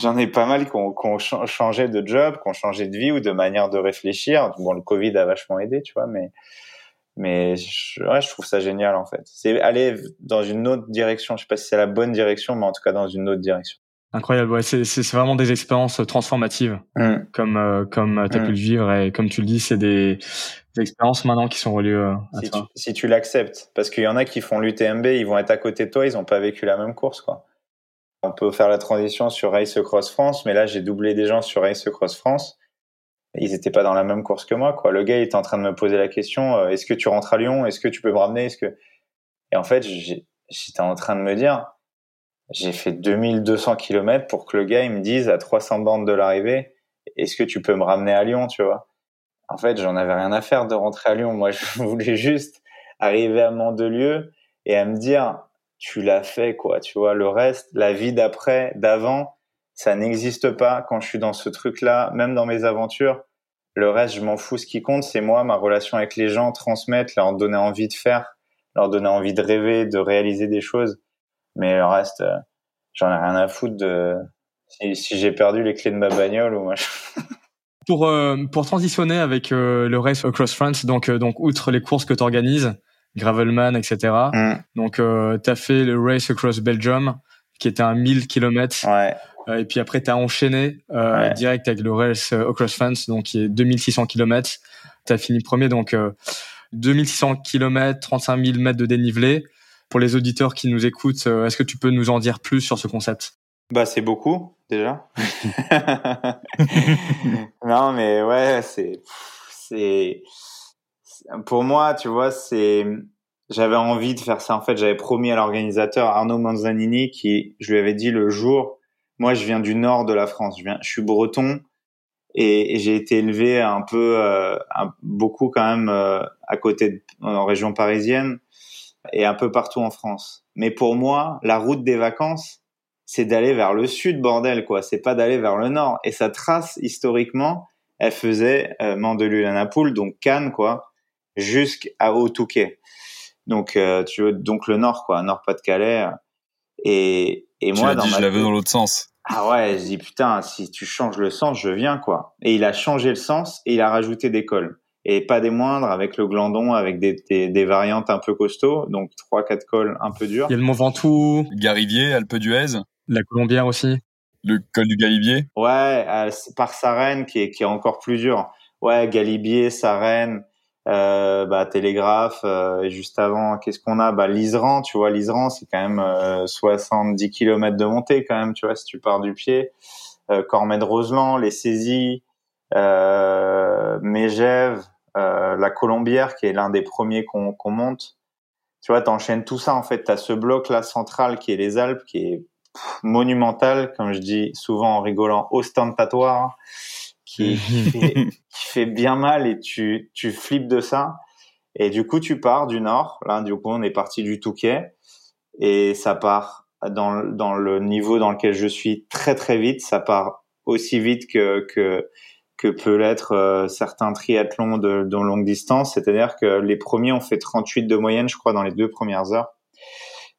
J'en ai pas mal qui ont, qui ont cha- changé de job, qui ont changé de vie ou de manière de réfléchir. Bon, le Covid a vachement aidé, tu vois, mais, mais je, ouais, je trouve ça génial, en fait. C'est aller dans une autre direction. Je sais pas si c'est la bonne direction, mais en tout cas dans une autre direction. Incroyable. Ouais, c'est vraiment des expériences transformatives Mm. comme euh, comme tu as Mm. pu le vivre et comme tu le dis, c'est des, des expériences maintenant qui sont reliées euh, à si tu, toi. si tu l'acceptes. Parce qu'il y en a qui font l'UTMB, ils vont être à côté de toi, ils n'ont pas vécu la même course, quoi. On peut faire la transition sur Race Cross France, mais là, j'ai doublé des gens sur Race Cross France. Ils n'étaient pas dans la même course que moi, quoi. Le gars, il était en train de me poser la question, euh, est-ce que tu rentres à Lyon? Est-ce que tu peux me ramener? Est-ce que, et en fait, j'étais en train de me dire, j'ai fait 2200 km pour que le gars, il me dise à 300 bandes de l'arrivée, est-ce que tu peux me ramener à Lyon, tu vois? En fait, j'en avais rien à faire de rentrer à Lyon. Moi, je voulais juste arriver à Mandelieu et à me dire, tu l'as fait, quoi. Tu vois, le reste, la vie d'après, d'avant, ça n'existe pas quand je suis dans ce truc-là, même dans mes aventures. Le reste, je m'en fous. Ce qui compte, c'est moi, ma relation avec les gens, transmettre, leur donner envie de faire, leur donner envie de rêver, de réaliser des choses. Mais le reste, euh, j'en ai rien à foutre de si, si j'ai perdu les clés de ma bagnole ou moi. Pour euh, pour transitionner avec euh, le race across France, donc donc outre les courses que tu organises, Gravelman, etc. Mm. Donc tu as fait le race across Belgium qui était un 1000 km Ouais. Euh, et puis après, tu as enchaîné euh, Ouais. direct avec le Race euh, Across France, donc qui est 2600 km. Tu as fini premier, donc euh, 2600 km, 35 000 mètres de dénivelé. Pour les auditeurs qui nous écoutent, euh, est-ce que tu peux nous en dire plus sur ce concept? Bah c'est beaucoup déjà. non mais ouais c'est c'est c'est- pour moi tu vois c'est j'avais envie de faire ça en fait j'avais promis à l'organisateur Arnaud Manzanini qui je lui avais dit le jour moi je viens du nord de la France je viens je suis breton et, j'ai été élevé un peu euh, beaucoup quand même euh, à côté de, en région parisienne et un peu partout en France mais pour moi la route des vacances c'est d'aller vers le sud, bordel, quoi. C'est pas d'aller vers le nord. Et sa trace, historiquement, elle faisait euh, Mandelieu-la-Napoule, donc Cannes, quoi, jusqu'à Haut-Touquet. Donc, euh, tu veux, donc le nord, quoi, Nord-Pas-de-Calais. Et, et Tu moi, dans dit, ma je la veux tête- dans l'autre sens. ah ouais, je dis putain, si tu changes le sens, je viens quoi. Et il a changé le sens et il a rajouté des cols. Et pas des moindres, avec le glandon, avec des, des, des variantes un peu costauds, donc trois, quatre cols un peu durs. Il y a le Mont Ventoux, Garivier, Alpe d'Huez, la Colombière aussi. le col du Galibier. Ouais, euh, par Sarenne qui est, qui est encore plus dur. Ouais, Galibier, Sarenne, euh, bah, Télégraphe, euh, et juste avant, qu'est-ce qu'on a? Bah, Liseran, tu vois, Liseran, c'est quand même euh, 70 km de montée quand même, tu vois, si tu pars du pied. Euh, Cormet-Roseland, les saisies, euh, Mégève, euh, la Colombière, qui est l'un des premiers qu'on monte. Tu vois, t'enchaînes tout ça, en fait, t'as ce bloc-là central qui est les Alpes, qui est monumental, comme je dis souvent en rigolant, ostentatoire, qui, qui, fait, qui fait bien mal et tu, tu flippes de ça. Et du coup, tu pars du nord. Là, du coup, on est parti du Touquet et ça part dans, le- dans le niveau dans lequel je suis très très vite. Ça part aussi vite que que que peut l'être euh, certains triathlons de, de longue distance. C'est-à-dire que les premiers ont fait 38 de moyenne, je crois, dans les deux premières heures.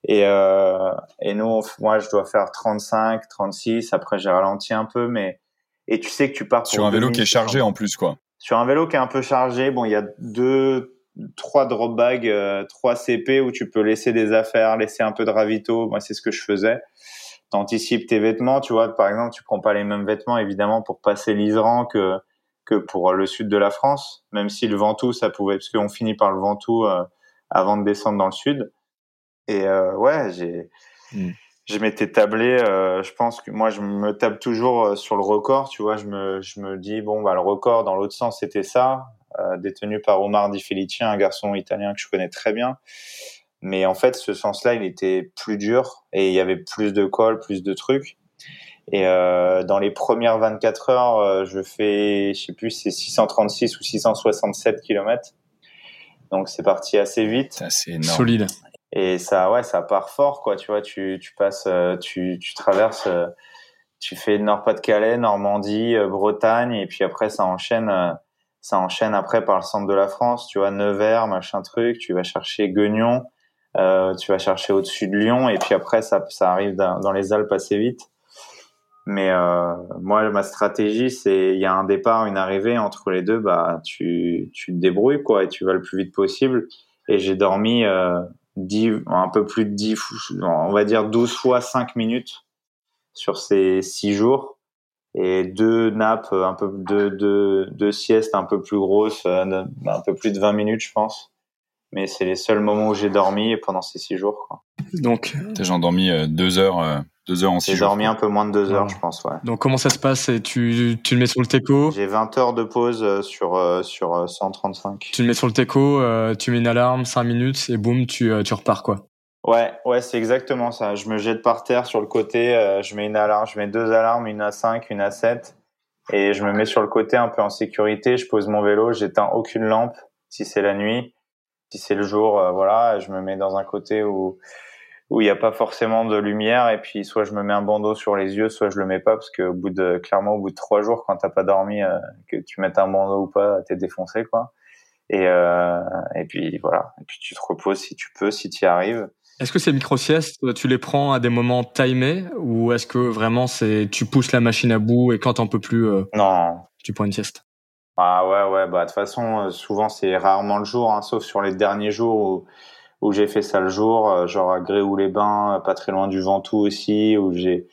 Et, euh, et nous, on moi, je dois faire 35, 36. Après, j'ai ralenti un peu, mais et tu sais que tu pars pour Sur un vélo qui est 2600. chargé en plus, quoi. Sur un vélo qui est un peu chargé, bon, il y a deux, trois drop bags, euh, trois CP où tu peux laisser des affaires, laisser un peu de ravito. Moi, c'est ce que je faisais. T'anticipes tes vêtements, tu vois. Par exemple, tu prends pas les mêmes vêtements, évidemment, pour passer l'Iseran que, que pour le sud de la France. Même si le Ventoux, ça pouvait, parce qu'on finit par le Ventoux euh, avant de descendre dans le sud. Et euh, ouais, j'ai, Mm. Je m'étais tablé. euh, je pense que moi, je me table toujours euh, sur le record. Tu vois, je me, je me dis bon, bah le record dans l'autre sens, c'était ça, euh, détenu par Omar Di Felice, un garçon italien que je connais très bien. Mais en fait, ce sens-là, il était plus dur et il y avait plus de cols, plus de trucs. Et euh, dans les premières 24 heures, euh, je fais, je sais plus, c'est 636 ou 667 kilomètres. Donc c'est parti assez vite. Ça, c'est énorme. Solide. Et ça, ouais, ça part fort, quoi. Tu vois, tu, tu passes, euh, tu, tu traverses, euh, tu fais Nord-Pas-de-Calais, Normandie, Bretagne, et puis après ça enchaîne, ça enchaîne après par le centre de la France, tu vois, Nevers, machin truc, tu vas chercher Guignon, tu vas chercher au-dessus de Lyon, et puis après ça, ça arrive dans les Alpes assez vite. Mais euh, moi, ma stratégie, c'est il y a un départ, une arrivée entre les deux, bah tu tu te débrouilles quoi et tu vas le plus vite possible. Et j'ai dormi euh, 10, un peu plus de 10, on va dire 12 fois 5 minutes sur ces 6 jours et deux nappes, un peu deux, deux, deux siestes un peu plus grosses, euh, un peu plus de 20 minutes, je pense. Mais c'est les seuls moments où j'ai dormi pendant ces 6 jours. Quoi. Donc, j'ai dormi 2 euh, heures euh, deux heures en six J'ai dormi un peu moins de deux heures, je pense, ouais. Donc, comment ça se passe? Tu, tu le mets sur le teco? J'ai 20 heures de pause euh, sur, euh, sur 135. Euh, tu le mets sur le teco, tu mets une alarme, 5 minutes, et boum, tu, tu repars, quoi. Ouais, ouais, c'est exactement ça. Je me jette par terre sur le côté, je mets une alarme, je mets deux alarmes, une à 5, une à 7, et je me mets sur le côté un peu en sécurité, je pose mon vélo, j'éteins aucune lampe si c'est la nuit. Si c'est le jour, voilà, je me mets dans un côté où où il n'y a pas forcément de lumière et puis soit je me mets un bandeau sur les yeux, soit je le mets pas parce que au bout de clairement au bout de trois jours quand t'as pas dormi, euh, que tu mettes un bandeau ou pas, t'es défoncé quoi. Et euh, et puis voilà, et puis tu te reposes si tu peux, si tu y arrives. Est-ce que ces micro-siestes, tu les prends à des moments timés ou est-ce que vraiment c'est tu pousses la machine à bout et quand t'en peux plus, euh, non, tu prends une sieste? Ah ouais ouais bah de toute façon souvent c'est rarement le jour, hein, sauf sur les derniers jours où où j'ai fait ça le jour, euh, genre à Gréoux-les-Bains, pas très loin du Ventoux aussi, où j'ai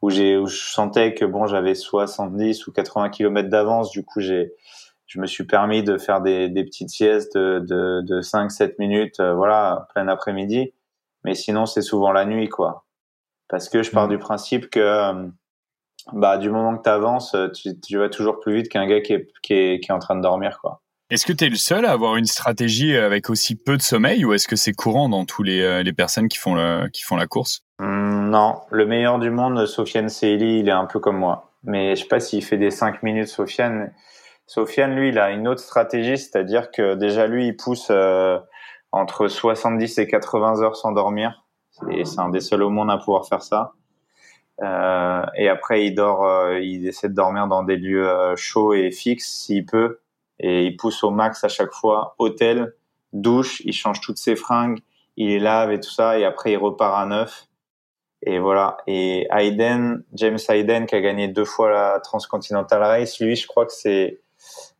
où j'ai où je sentais que bon j'avais 70 ou 80 km d'avance, du coup j'ai je me suis permis de faire des, des petites siestes de, de, de 5-7 minutes, euh, voilà, plein après-midi. Mais sinon, c'est souvent la nuit, quoi. Parce que je pars mmh. du principe que, euh, bah, du moment que tu avances, tu, tu vas toujours plus vite qu'un gars qui est, qui, est, qui est en train de dormir, quoi. Est-ce que tu es le seul à avoir une stratégie avec aussi peu de sommeil ou est-ce que c'est courant dans tous les, euh, les personnes qui font, le, qui font la course? Mmh, Non, le meilleur du monde, Sofiane Seili, il est un peu comme moi. Mais je sais pas s'il fait des 5 minutes, Sofiane. Sofiane, lui, il a une autre stratégie, c'est-à-dire que déjà, lui, il pousse euh, entre 70 et 80 heures sans dormir. C'est un des seuls au monde à pouvoir faire ça. Euh, et après, il dort, euh, il essaie de dormir dans des lieux chauds et fixes s'il peut et il pousse au max à chaque fois. Hôtel, douche, il change toutes ses fringues, il les lave et tout ça, et après il repart à neuf. Et voilà. Et Hayden, James Hayden, qui a gagné deux fois la Transcontinental Race, lui, je crois que c'est,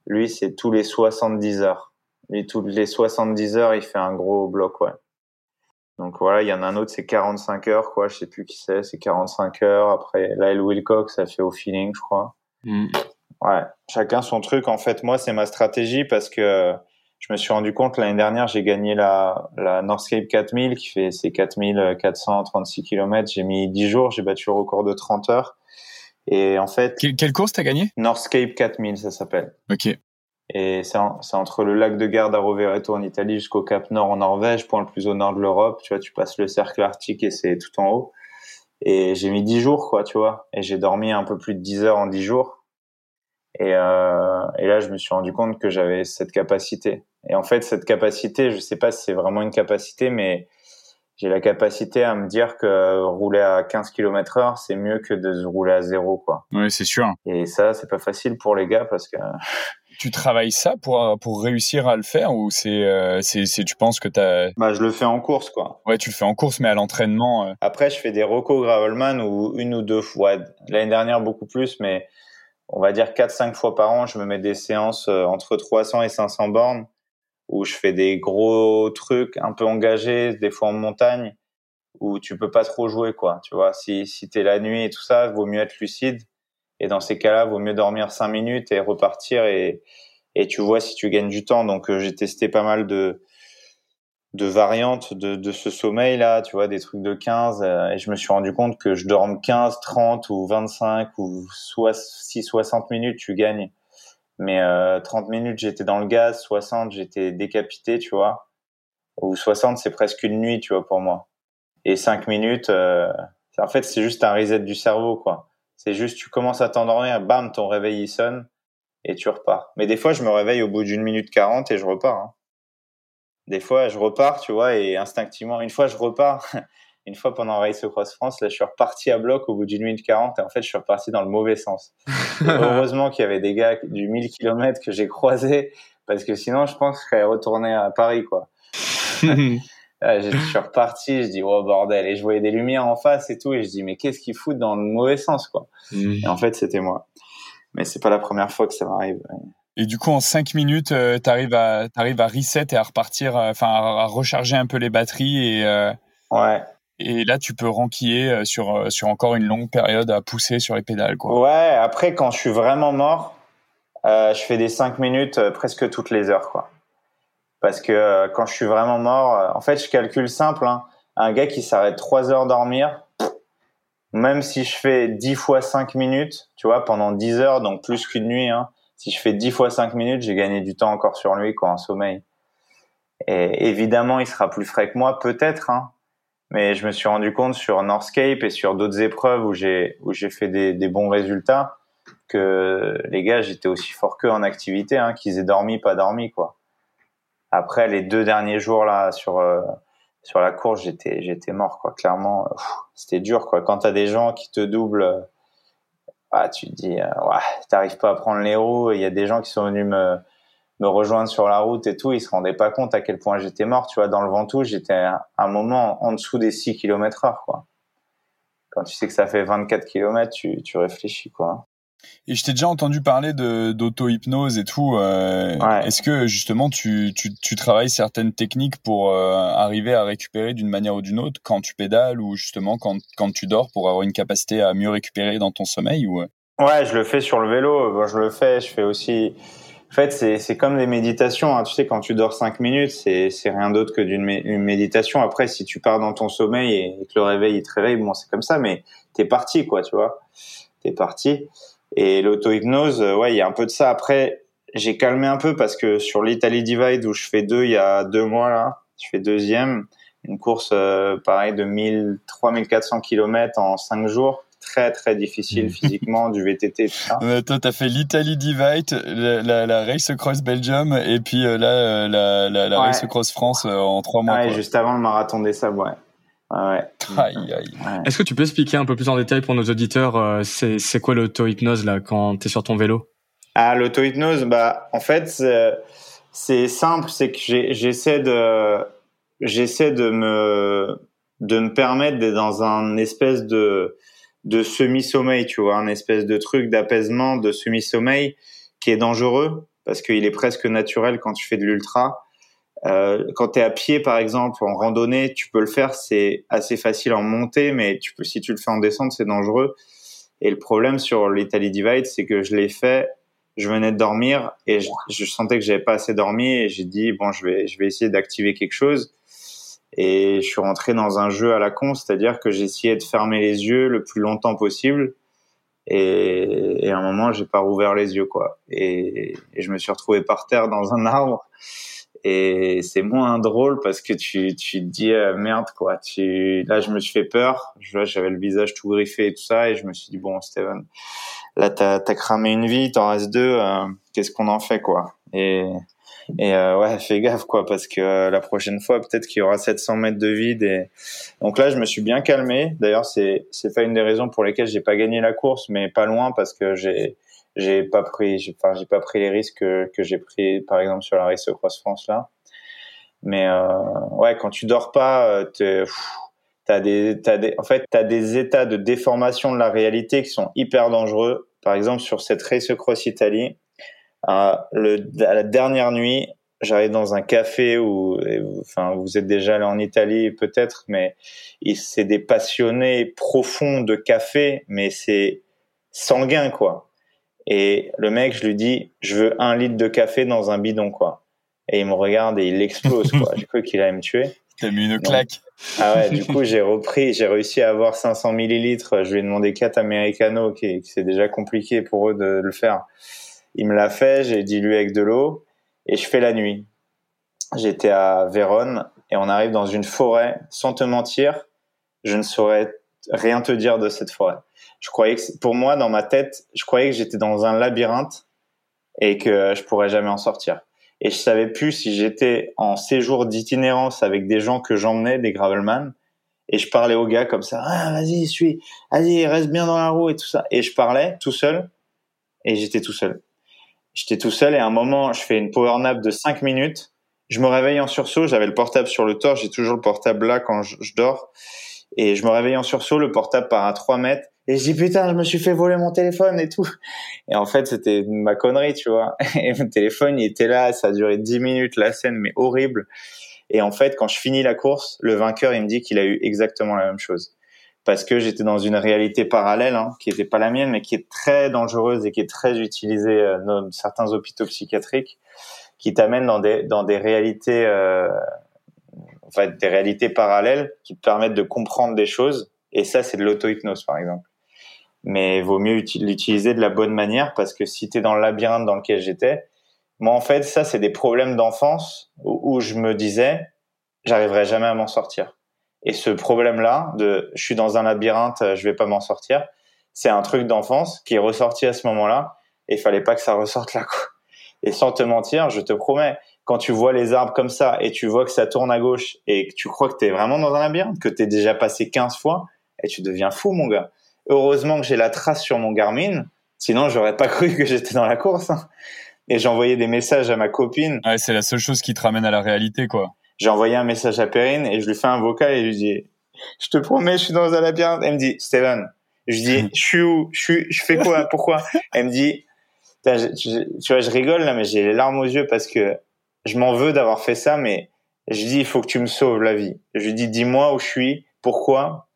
lui, c'est tous les 70 heures. Lui, toutes les 70 heures, il fait un gros bloc, ouais. Donc voilà, il y en a un autre, c'est 45 heures, quoi. Je sais plus qui c'est, c'est 45 heures. Après, Lyle Wilcox, ça fait au feeling, je crois. Mm. Ouais, chacun son truc. En fait, moi, c'est ma stratégie parce que je me suis rendu compte l'année dernière, j'ai gagné la, la Northscape 4000 qui fait ses 4436 km. J'ai mis 10 jours, j'ai battu le record de 30 heures. Et en fait. Quelle, course t'as gagné? Northscape 4000, ça s'appelle. Ok. Et c'est entre le lac de Garde à Rovereto en Italie jusqu'au Cap Nord en Norvège, point le plus au nord de l'Europe. Tu vois, tu passes le cercle arctique et c'est tout en haut. Et j'ai mis 10 jours, quoi, tu vois. Et j'ai dormi un peu plus de 10 heures en 10 jours. Et, euh, et là, je me suis rendu compte que j'avais cette capacité. Et en fait, cette capacité, je sais pas si c'est vraiment une capacité, mais j'ai la capacité à me dire que rouler à 15 km heure, c'est mieux que de rouler à zéro, quoi. Oui, c'est sûr. Et ça, c'est pas facile pour les gars parce que. Tu travailles ça pour pour réussir à le faire ou c'est euh, c'est c'est tu penses que t'as. Bah, je le fais en course, quoi. Ouais, tu le fais en course, mais à l'entraînement. Euh... Après, je fais des Rocco Gravelman ou une ou deux fois. L'année dernière, beaucoup plus, mais on va dire 4-5 fois par an, je me mets des séances euh, entre 300 et 500 bornes où je fais des gros trucs un peu engagés, des fois en montagne, où tu peux pas trop jouer, quoi. Tu vois, si, si t'es la nuit et tout ça, vaut mieux être lucide. Et dans ces cas-là, vaut mieux dormir 5 minutes et repartir et, et tu vois si tu gagnes du temps. Donc, euh, j'ai testé pas mal de, de variantes de, de ce sommeil-là, tu vois, des trucs de 15, euh, et je me suis rendu compte que je dorme 15, 30 ou 25 ou 6, 60 minutes, tu gagnes. Mais euh, 30 minutes, j'étais dans le gaz, 60, j'étais décapité, tu vois. Ou 60, c'est presque une nuit, tu vois, pour moi. Et 5 minutes, euh, en fait, c'est juste un reset du cerveau, quoi. C'est juste, tu commences à t'endormir, bam, ton réveil, il sonne, et tu repars. Mais des fois, je me réveille au bout d'une minute 40 et je repars. Hein des fois, je repars, tu vois, et instinctivement, une fois, je repars, une fois pendant Race Cross France, là, je suis reparti à bloc au bout d'une minute 40 et en fait, je suis reparti dans le mauvais sens. heureusement qu'il y avait des gars du 1000 km que j'ai croisés parce que sinon, je pense que je serais retourné à Paris, quoi. je suis reparti, je dis, oh bordel, et je voyais des lumières en face et tout, et je dis, mais qu'est-ce qu'ils foutent dans le mauvais sens, quoi. Mhm. Et en fait, c'était moi. Mais c'est pas la première fois que ça m'arrive. Et du coup, en 5 minutes, euh, tu arrives à, à reset et à repartir, euh, enfin, à, recharger un peu les batteries et, euh, ouais. Et là, tu peux ranquiller sur, sur encore une longue période à pousser sur les pédales, quoi. Ouais, après, quand je suis vraiment mort, je fais des 5 minutes presque toutes les heures, quoi. Parce que quand je suis vraiment mort, en fait, je calcule simple, hein. Un gars qui s'arrête 3 heures dormir, même si je fais 10 fois 5 minutes, tu vois, pendant 10 heures, donc plus qu'une nuit, hein, si je fais 10 fois 5 minutes, j'ai gagné du temps encore sur lui, quoi, en sommeil. Et évidemment, il sera plus frais que moi, peut-être, hein. Mais je me suis rendu compte sur Northscape et sur d'autres épreuves où j'ai où j'ai fait des, des, bons résultats que les gars, j'étais aussi fort qu'eux en activité, hein, qu'ils aient dormi, pas dormi, quoi. Après les deux derniers jours là sur euh, sur la course, j'étais j'étais mort, quoi. Clairement, c'était dur, quoi. Quand t'as des gens qui te doublent ah, tu te dis, euh, ouais, t'arrives pas à prendre les roues. Il y a des gens qui sont venus me, me rejoindre sur la route et tout. Ils se rendaient pas compte à quel point j'étais mort. Tu vois, dans le Ventoux, j'étais à un moment en dessous des 6 km heure, quoi. Quand tu sais que ça fait 24 km, tu, tu réfléchis, quoi. Et je t'ai déjà entendu parler de d'auto-hypnose et tout. Euh, Est-ce que justement tu, tu, tu, travailles certaines techniques pour euh, arriver à récupérer d'une manière ou d'une autre quand tu pédales ou justement quand, quand tu dors pour avoir une capacité à mieux récupérer dans ton sommeil ou... Euh? Ouais, je le fais sur le vélo. Bon, je le fais. Je fais aussi. En fait, c'est comme des méditations. Hein. Tu sais, quand tu dors 5 minutes, c'est rien d'autre que d'une méditation. Après, si tu pars dans ton sommeil et que le réveil il te réveille, bon, c'est comme ça, mais t'es parti, quoi, tu vois. T'es parti. Et l'auto-hypnose, euh, ouais, il y a un peu de ça. Après, j'ai calmé un peu parce que sur l'Italy Divide où je fais deux il y a deux mois là, je fais deuxième, une course euh, pareil de 1000, 3400 km en cinq jours, très très difficile mmh. physiquement, du VTT et tout ça. Euh, toi, t'as fait l'Italy Divide, la, la, Race Cross Belgium et puis là la, la, Race Cross France en trois mois. Ouais, juste avant le marathon des sables, ouais. Ouais. Est-ce que tu peux expliquer un peu plus en détail pour nos auditeurs, euh, c'est quoi l'auto-hypnose là quand tu es sur ton vélo? Ah, l'auto-hypnose, bah, en fait, c'est simple, c'est que j'essaie de, j'essaie de me, de me permettre d'être dans un espèce de, de semi-sommeil, tu vois, un espèce de truc d'apaisement, de semi-sommeil qui est dangereux parce qu'il est presque naturel quand tu fais de l'ultra euh, quand tu es à pied, par exemple, en randonnée, tu peux le faire, c'est assez facile en montée, mais tu peux, si tu le fais en descente, c'est dangereux. Et le problème sur l'Italy Divide, c'est que je l'ai fait, je venais de dormir et je, sentais que j'avais pas assez dormi et j'ai dit bon, je vais, je vais essayer d'activer quelque chose. Et je suis rentré dans un jeu à la con, c'est-à-dire que essayé de fermer les yeux le plus longtemps possible. Et, et à un moment, j'ai pas rouvert les yeux, quoi. Et, et je me suis retrouvé par terre dans un arbre et c'est moins drôle parce que tu, tu te dis euh, merde quoi. Tu là je me suis fait peur. Je vois j'avais le visage tout griffé et tout ça et je me suis dit bon Steven là t'as as cramé une vie t'en restes deux euh, qu'est-ce qu'on en fait quoi? Et et euh, ouais fais gaffe quoi parce que la prochaine fois peut-être qu'il y aura 700 mètres de vide et donc là je me suis bien calmé. D'ailleurs c'est c'est pas une des raisons pour lesquelles j'ai pas gagné la course mais pas loin parce que j'ai j'ai pas pris, j'ai, enfin, j'ai pas pris les risques que, j'ai pris, par exemple, sur la Race Cross France là. Mais euh, ouais, quand tu dors pas, euh, t'as des, t'as des, en fait, t'as des états de déformation de la réalité qui sont hyper dangereux. Par exemple, sur cette Race Cross Italie, euh, le, à la dernière nuit, j'arrive dans un café où, enfin, vous êtes déjà allé en Italie peut-être, mais c'est des passionnés profonds de café, mais c'est sanguin quoi. Et le mec, je lui dis, je veux un litre de café dans un bidon, quoi. Et il me regarde et il explose, quoi. J'ai cru qu'il allait me tuer. T'as mis une claque. ah ouais, du coup, j'ai repris, j'ai réussi à avoir 500 millilitres. Je lui ai demandé 4 americano, qui, qui c'est déjà compliqué pour eux de, le faire. Il me l'a fait, j'ai dilué avec de l'eau et je fais la nuit. J'étais à Vérone et on arrive dans une forêt. Sans te mentir, je ne saurais rien te dire de cette forêt je croyais que pour moi dans ma tête, je croyais que j'étais dans un labyrinthe et que je pourrais jamais en sortir. Et je savais plus si j'étais en séjour d'itinérance avec des gens que j'emmenais, des gravelman, et je parlais au gars comme ça. Ah, vas-y, suis, vas-y, reste bien dans la roue et tout ça. Et je parlais tout seul et j'étais tout seul. J'étais tout seul et à un moment, je fais une power nap de 5 minutes. Je me réveille en sursaut, j'avais le portable sur le torse, j'ai toujours le portable là quand je, dors. Et je me réveille en sursaut, le portable part à 3 mètres. Et je dis putain, je me suis fait voler mon téléphone et tout. Et en fait, c'était ma connerie, tu vois. Et mon téléphone, il était là, ça a duré 10 minutes, la scène, mais horrible. Et en fait, quand je finis la course, le vainqueur, il me dit qu'il a eu exactement la même chose. Parce que j'étais dans une réalité parallèle, hein, qui n'était pas la mienne, mais qui est très dangereuse et qui est très utilisée euh, dans certains hôpitaux psychiatriques, qui t'amène dans des, dans des réalités, euh, en fait, des réalités parallèles qui te permettent de comprendre des choses. Et ça, c'est de l'auto-hypnose, par exemple. Mais il vaut mieux l'utiliser de la bonne manière parce que si tu es dans le labyrinthe dans lequel j'étais, moi, en fait, ça, c'est des problèmes d'enfance où, je me disais, j'arriverai jamais à m'en sortir. Et ce problème-là, de je suis dans un labyrinthe, je vais pas m'en sortir, c'est un truc d'enfance qui est ressorti à ce moment-là et il fallait pas que ça ressorte là. Quoi. Et sans te mentir, je te promets, quand tu vois les arbres comme ça et tu vois que ça tourne à gauche et que tu crois que tu es vraiment dans un labyrinthe, que tu es déjà passé 15 fois, et tu deviens fou, mon gars. Heureusement que j'ai la trace sur mon Garmin, sinon j'aurais pas cru que j'étais dans la course. Hein et envoyé des messages à ma copine. Ouais, c'est la seule chose qui te ramène à la réalité, quoi. J'ai envoyé un message à Perrine et je lui fais un vocal et je lui dis, je te promets, je suis dans un labyrinthe. Elle me dit, Steven, je dis, je suis où? Je suis, je fais quoi? Pourquoi? Elle me dit, tu vois, je rigole là, mais j'ai les larmes aux yeux parce que je m'en veux d'avoir fait ça, mais je dis, il faut que tu me sauves la vie. Je lui dis, dis-moi où je suis, pourquoi?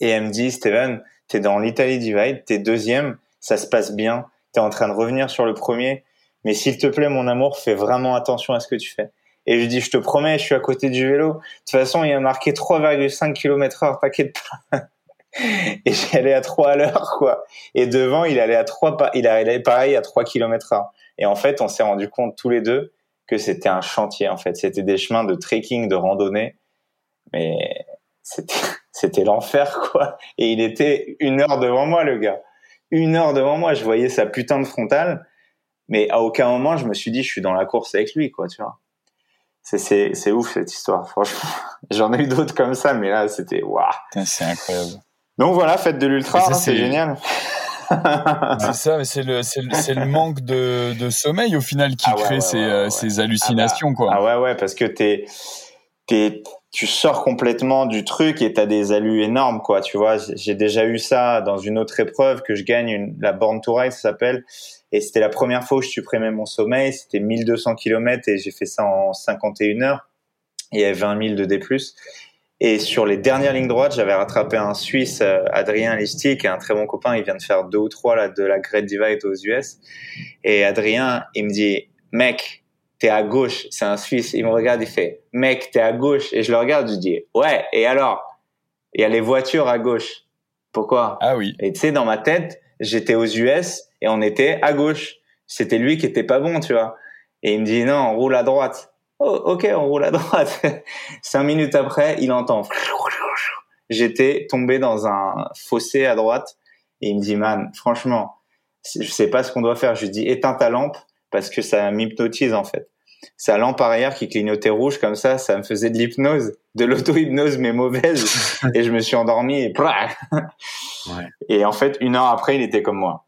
Et elle me dit, Steven, t'es dans l'Italie Divide, t'es deuxième, ça se passe bien, t'es en train de revenir sur le premier, mais s'il te plaît, mon amour, fais vraiment attention à ce que tu fais. Et je lui dis, je te promets, je suis à côté du vélo. De toute façon, il a marqué 3,5 km heure, t'inquiète pas. et j'allais à 3 à l'heure, quoi. Et devant, il allait à 3, il allait pareil à 3 km heure. Et en fait, on s'est rendu compte tous les deux que c'était un chantier, en fait. C'était des chemins de trekking, de randonnée. Mais c'était, l'enfer, quoi. Et il était une heure devant moi, le gars. Une heure devant moi. Je voyais sa putain de frontale. Mais à aucun moment, je me suis dit, je suis dans la course avec lui, quoi, tu vois. C'est, c'est, ouf, cette histoire, franchement. J'en ai eu d'autres comme ça, mais là, c'était, waouh. C'est incroyable. Donc voilà, fête de l'ultra, hein, c'est génial. C'est ça, mais c'est le, manque de, de sommeil au final qui ah crée ces, euh, ces hallucinations, ah bah, quoi. Ah ouais, ouais, parce que t'es, t'es, tu sors complètement du truc et t'as des allus énormes, quoi. Tu vois, j'ai déjà eu ça dans une autre épreuve que je gagne, une, la Born to Ride, ça s'appelle. Et c'était la première fois où je supprimais mon sommeil. C'était 1200 km et j'ai fait ça en 51 heures. il y avait 20 000 de D+. Et sur les dernières lignes droites, j'avais rattrapé un Suisse, euh, Adrien Listic, un très bon copain. Il vient de faire deux ou trois là, de la Great Divide aux US. Et Adrien, il me dit, mec, t'es à gauche. C'est un Suisse. Il me regarde, il fait, mec, t'es à gauche. Et je le regarde, je dis, ouais, et alors? Il y a les voitures à gauche. Pourquoi? Ah oui. Et tu sais, dans ma tête, j'étais aux US et on était à gauche. C'était lui qui était pas bon, tu vois. Et il me dit non, on roule à droite. Oh, ok, on roule à droite. Cinq minutes après, il entend. J'étais tombé dans un fossé à droite et il me dit man, franchement, je sais pas ce qu'on doit faire. Je lui dis éteins ta lampe parce que ça m'hypnotise en fait. Sa lampe arrière qui clignotait rouge comme ça, ça me faisait de l'hypnose, de l'auto-hypnose mais mauvaise. et je me suis endormi et ouais. Et en fait, une heure après, il était comme moi.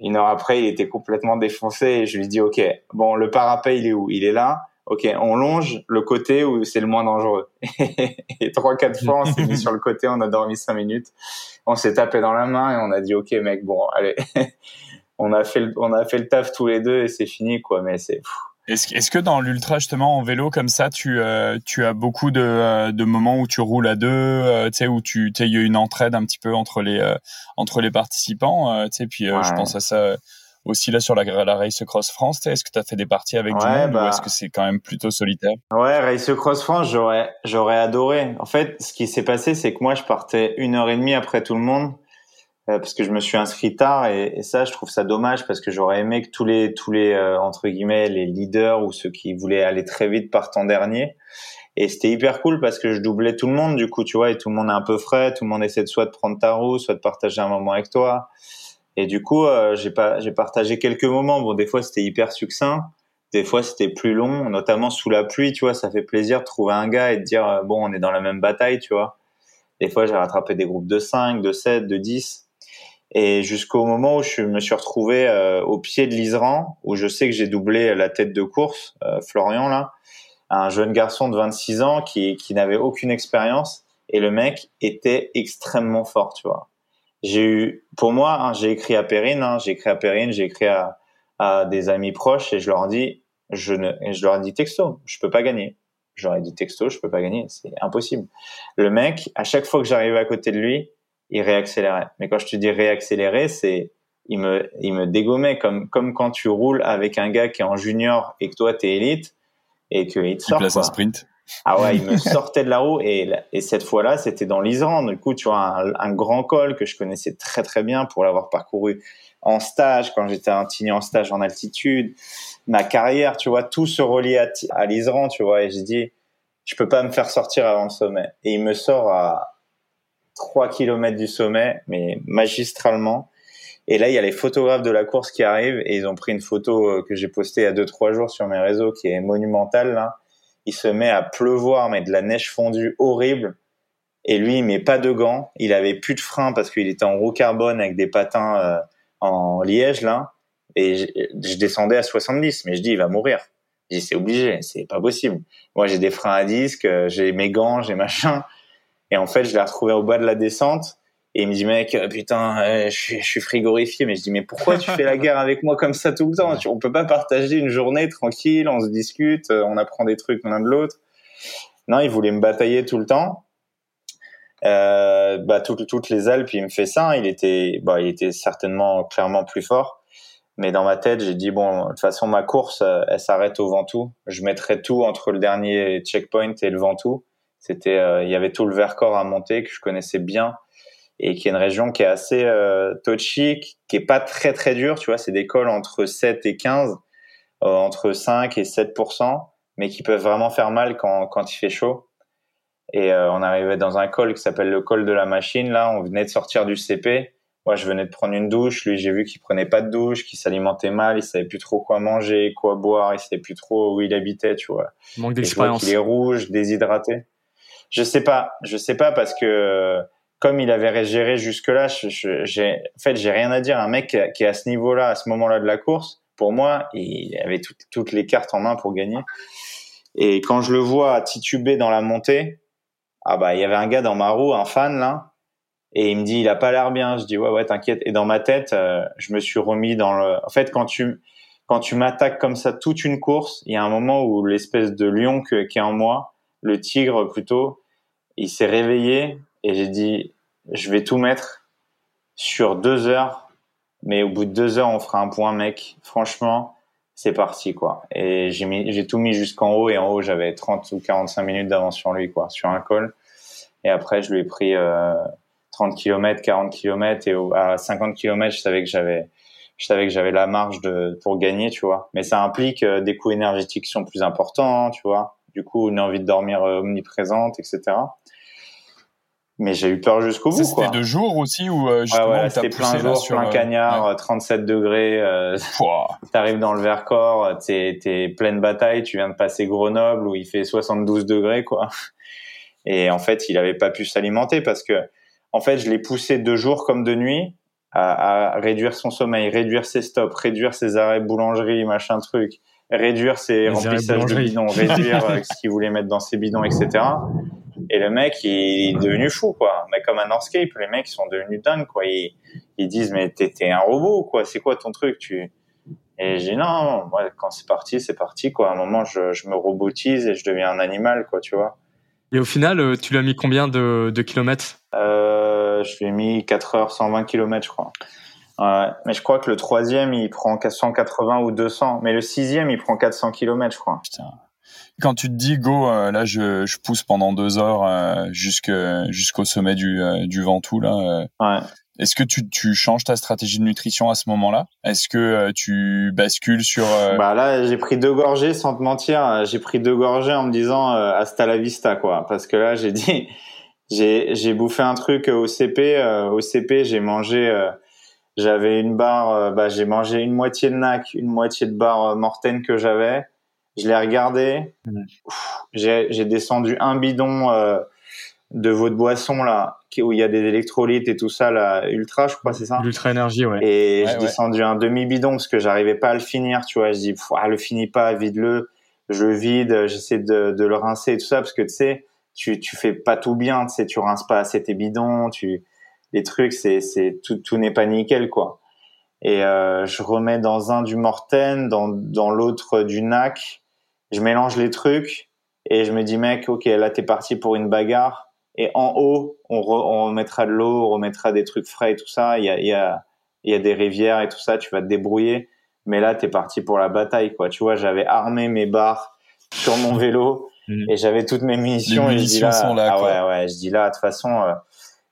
Une heure après, il était complètement défoncé et je lui dis, OK, bon, le parapet, il est où? Il est là. OK, on longe le côté où c'est le moins dangereux. et trois, quatre fois, on s'est mis sur le côté, on a dormi cinq minutes. On s'est tapé dans la main et on a dit, OK, mec, bon, allez. on a fait le, on a fait le taf tous les deux et c'est fini, quoi, mais c'est, est-ce, que dans l'ultra justement en vélo comme ça, tu, euh, tu as beaucoup de, euh, de, moments où tu roules à deux, euh, tu sais, où tu il y a une entraide un petit peu entre les entre les participants, tu sais, puis je pense à ça aussi là sur la, la Race Cross France. Est-ce que tu as fait des parties avec du monde ou bah est-ce que c'est quand même plutôt solitaire? Ouais, Race Cross France, j'aurais j'aurais adoré. En fait, ce qui s'est passé, c'est que moi, je partais une heure et demie après tout le monde euh, parce que je me suis inscrit tard et, et, ça je trouve ça dommage parce que j'aurais aimé que tous les tous les euh, entre guillemets les leaders ou ceux qui voulaient aller très vite partent en dernier et c'était hyper cool parce que je doublais tout le monde du coup tu vois et tout le monde est un peu frais tout le monde essaie de soit de prendre ta roue soit de partager un moment avec toi et du coup euh, j'ai partagé quelques moments. Bon des fois c'était hyper succinct. Des fois c'était plus long notamment sous la pluie tu vois. Ça fait plaisir de trouver un gars et de dire bon on est dans la même bataille tu vois. Des fois, j'ai rattrapé des groupes de 5, de 7, de 10. Et jusqu'au moment où je me suis retrouvé euh, au pied de l'Isran, où je sais que j'ai doublé la tête de course, euh, Florian là, un jeune garçon de 26 ans qui, qui n'avait aucune expérience, et le mec était extrêmement fort, tu vois. J'ai eu, pour moi, hein, j'ai écrit à Perrine, hein, j'ai écrit à Perrine, j'ai écrit à, à, des amis proches, et je leur dis, je ne, je leur ai dit texto, je peux pas gagner. J'aurais dit texto, je peux pas gagner, c'est impossible. Le mec, à chaque fois que j'arrivais à côté de lui, il réaccélérait. Mais quand je te dis réaccélérer, c'est il me il me dégommait comme comme quand tu roules avec un gars qui est en junior et que toi t'es élite et que il te sort place quoi. un sprint. Ah ouais, il me sortait de la roue et et cette fois-là, c'était dans l'Isran. Du coup, tu vois un, un, grand col que je connaissais très très bien pour l'avoir parcouru en stage quand j'étais un tini en stage en altitude. Ma carrière, tu vois, tout se relie à, à l'Isran, tu vois. Et je dis, je peux pas me faire sortir avant le sommet. Et il me sort à 3 km du sommet, mais magistralement. Et là, il y a les photographes de la course qui arrivent et ils ont pris une photo euh, que j'ai postée il y a 2-3 jours sur mes réseaux qui est monumentale. Là. Il se met à pleuvoir, mais de la neige fondue horrible. Et lui, il met pas de gants. Il avait plus de frein parce qu'il était en roue carbone avec des patins euh, en liège là. Et je, descendais à 70, mais je dis il va mourir. Dis c'est obligé, c'est pas possible. Moi j'ai des freins à disque, euh, j'ai mes gants, j'ai machin. Et en fait, je l'ai retrouvé au bas de la descente. Et il me dit, mec, putain, je suis, je suis frigorifié. Mais je dis, mais pourquoi tu fais la guerre avec moi comme ça tout le temps On peut pas partager une journée tranquille, on se discute, on apprend des trucs l'un de l'autre. Non, il voulait me batailler tout le temps. Euh, bah, toutes, toutes les Alpes, il me fait ça. Il était, bah, il était certainement clairement plus fort. Mais dans ma tête, j'ai dit, bon, de toute façon, ma course, elle s'arrête au Ventoux. Je mettrai tout entre le dernier checkpoint et le Ventoux. C'était, euh, il y avait tout le Vercors à monter que je connaissais bien et qui est une région qui est assez euh, touchy, qui est pas très très dure, tu vois, c'est des cols entre 7 et 15, euh, entre 5 et 7% mais qui peuvent vraiment faire mal quand quand il fait chaud. Et euh, on arrivait dans un col qui s'appelle le col de la machine là, on venait de sortir du CP. Moi, je venais de prendre une douche, lui, j'ai vu qu'il prenait pas de douche, qu'il s'alimentait mal, il savait plus trop quoi manger, quoi boire, il savait plus trop où il habitait, tu vois. Manque d'expérience. Il est rouge, déshydraté. Je sais pas, je sais pas parce que comme il avait géré jusque-là, j'ai, en fait, j'ai rien à dire. Un mec qui est à ce niveau-là, à ce moment-là de la course, pour moi, il avait toutes, les cartes en main pour gagner. Et quand je le vois tituber dans la montée, ah bah, il y avait un gars dans ma roue, un fan là, et il me dit, il a pas l'air bien. Je dis, ouais, ouais, t'inquiète. Et dans ma tête, euh, je me suis remis dans le. En fait, quand tu quand tu m'attaques comme ça toute une course, il y a un moment où l'espèce de lion qui est en moi, le tigre plutôt, il s'est réveillé et j'ai dit, je vais tout mettre sur deux heures, mais au bout de deux heures, on fera un point, mec. Franchement, c'est parti, quoi. Et j'ai tout mis jusqu'en haut, et en haut, j'avais 30 ou 45 minutes d'avance sur lui, quoi, sur un col. Et après, je lui ai pris euh, 30 km, 40 km, et à 50 km, je savais que j'avais, je savais que j'avais la marge pour gagner, tu vois. Mais ça implique euh, des coûts énergétiques qui sont plus importants, tu vois. Du coup, une envie de dormir euh, omniprésente, etc mais j'ai eu peur jusqu'au bout. C'était deux jours aussi ou euh, justement ouais, ouais, c'était plein jour, sur, plein cagnard, ouais. 37 degrés. Euh, T'arrives dans le Vercors, t'es es pleine bataille. Tu viens de passer Grenoble où il fait 72 degrés quoi. Et en fait, il avait pas pu s'alimenter parce que en fait, je l'ai poussé deux jours comme de nuit à, à, réduire son sommeil, réduire ses stops, réduire ses arrêts boulangerie, machin truc, réduire ses Les remplissages de bidons, réduire euh, ce qu'il voulait mettre dans ses bidons, etc. Et le mec, il est devenu fou, quoi. Mais comme un Northscape, les mecs, ils sont devenus dingues, quoi. Ils, ils disent, mais t'es un robot, quoi. C'est quoi ton truc, tu... Et j'ai dit, non, moi, quand c'est parti, c'est parti, quoi. À un moment, je, je me robotise et je deviens un animal, quoi, tu vois. Et au final, tu l'as mis combien de, de kilomètres? Euh, Je lui ai mis 4 heures 120 kilomètres, je crois. Ouais, mais je crois que le troisième, il prend 180 ou 200. Mais le sixième, il prend 400 kilomètres, je crois. Putain quand tu te dis go euh, là je, je pousse pendant deux heures euh, jusqu'au sommet du euh, du Ventoux là ouais. est-ce que tu tu changes ta stratégie de nutrition à ce moment-là? Est-ce que tu bascules sur bah là j'ai pris deux gorgées sans te mentir. J'ai pris deux gorgées en me disant hasta la vista quoi. Parce que là j'ai dit j'ai bouffé un truc au CP au CP j'ai mangé j'avais une barre bah j'ai mangé une moitié de nac une moitié de barre mortaine que j'avais je l'ai regardé. J'ai descendu un bidon euh, de votre boisson là, où il y a des électrolytes et tout ça, là, ultra, je crois, c'est ça? L'ultra énergie, ouais. Et j'ai descendu un demi bidon parce que j'arrivais pas à le finir, tu vois. Je dis, ah, le finis pas, vide-le. Je vide, j'essaie de, de le rincer et tout ça parce que tu sais, tu tu fais pas tout bien, tu sais, tu rinces pas assez tes bidons, tu les trucs, c'est c'est tout tout n'est pas nickel quoi. Et euh, je remets dans un du Morten, dans dans l'autre du NAC. Je mélange les trucs et je me dis mec, ok, là t'es parti pour une bagarre et en haut, on, on mettra de l'eau, on remettra des trucs frais et tout ça. Il y a, il y, a, il y a des rivières et tout ça. Tu vas te débrouiller. Mais là, t'es parti pour la bataille, quoi. Tu vois, j'avais armé mes barres sur mon vélo mhm. et j'avais toutes mes munitions. Les munitions et sont là. Ah ouais, ouais. Je dis là, de toute façon. Euh,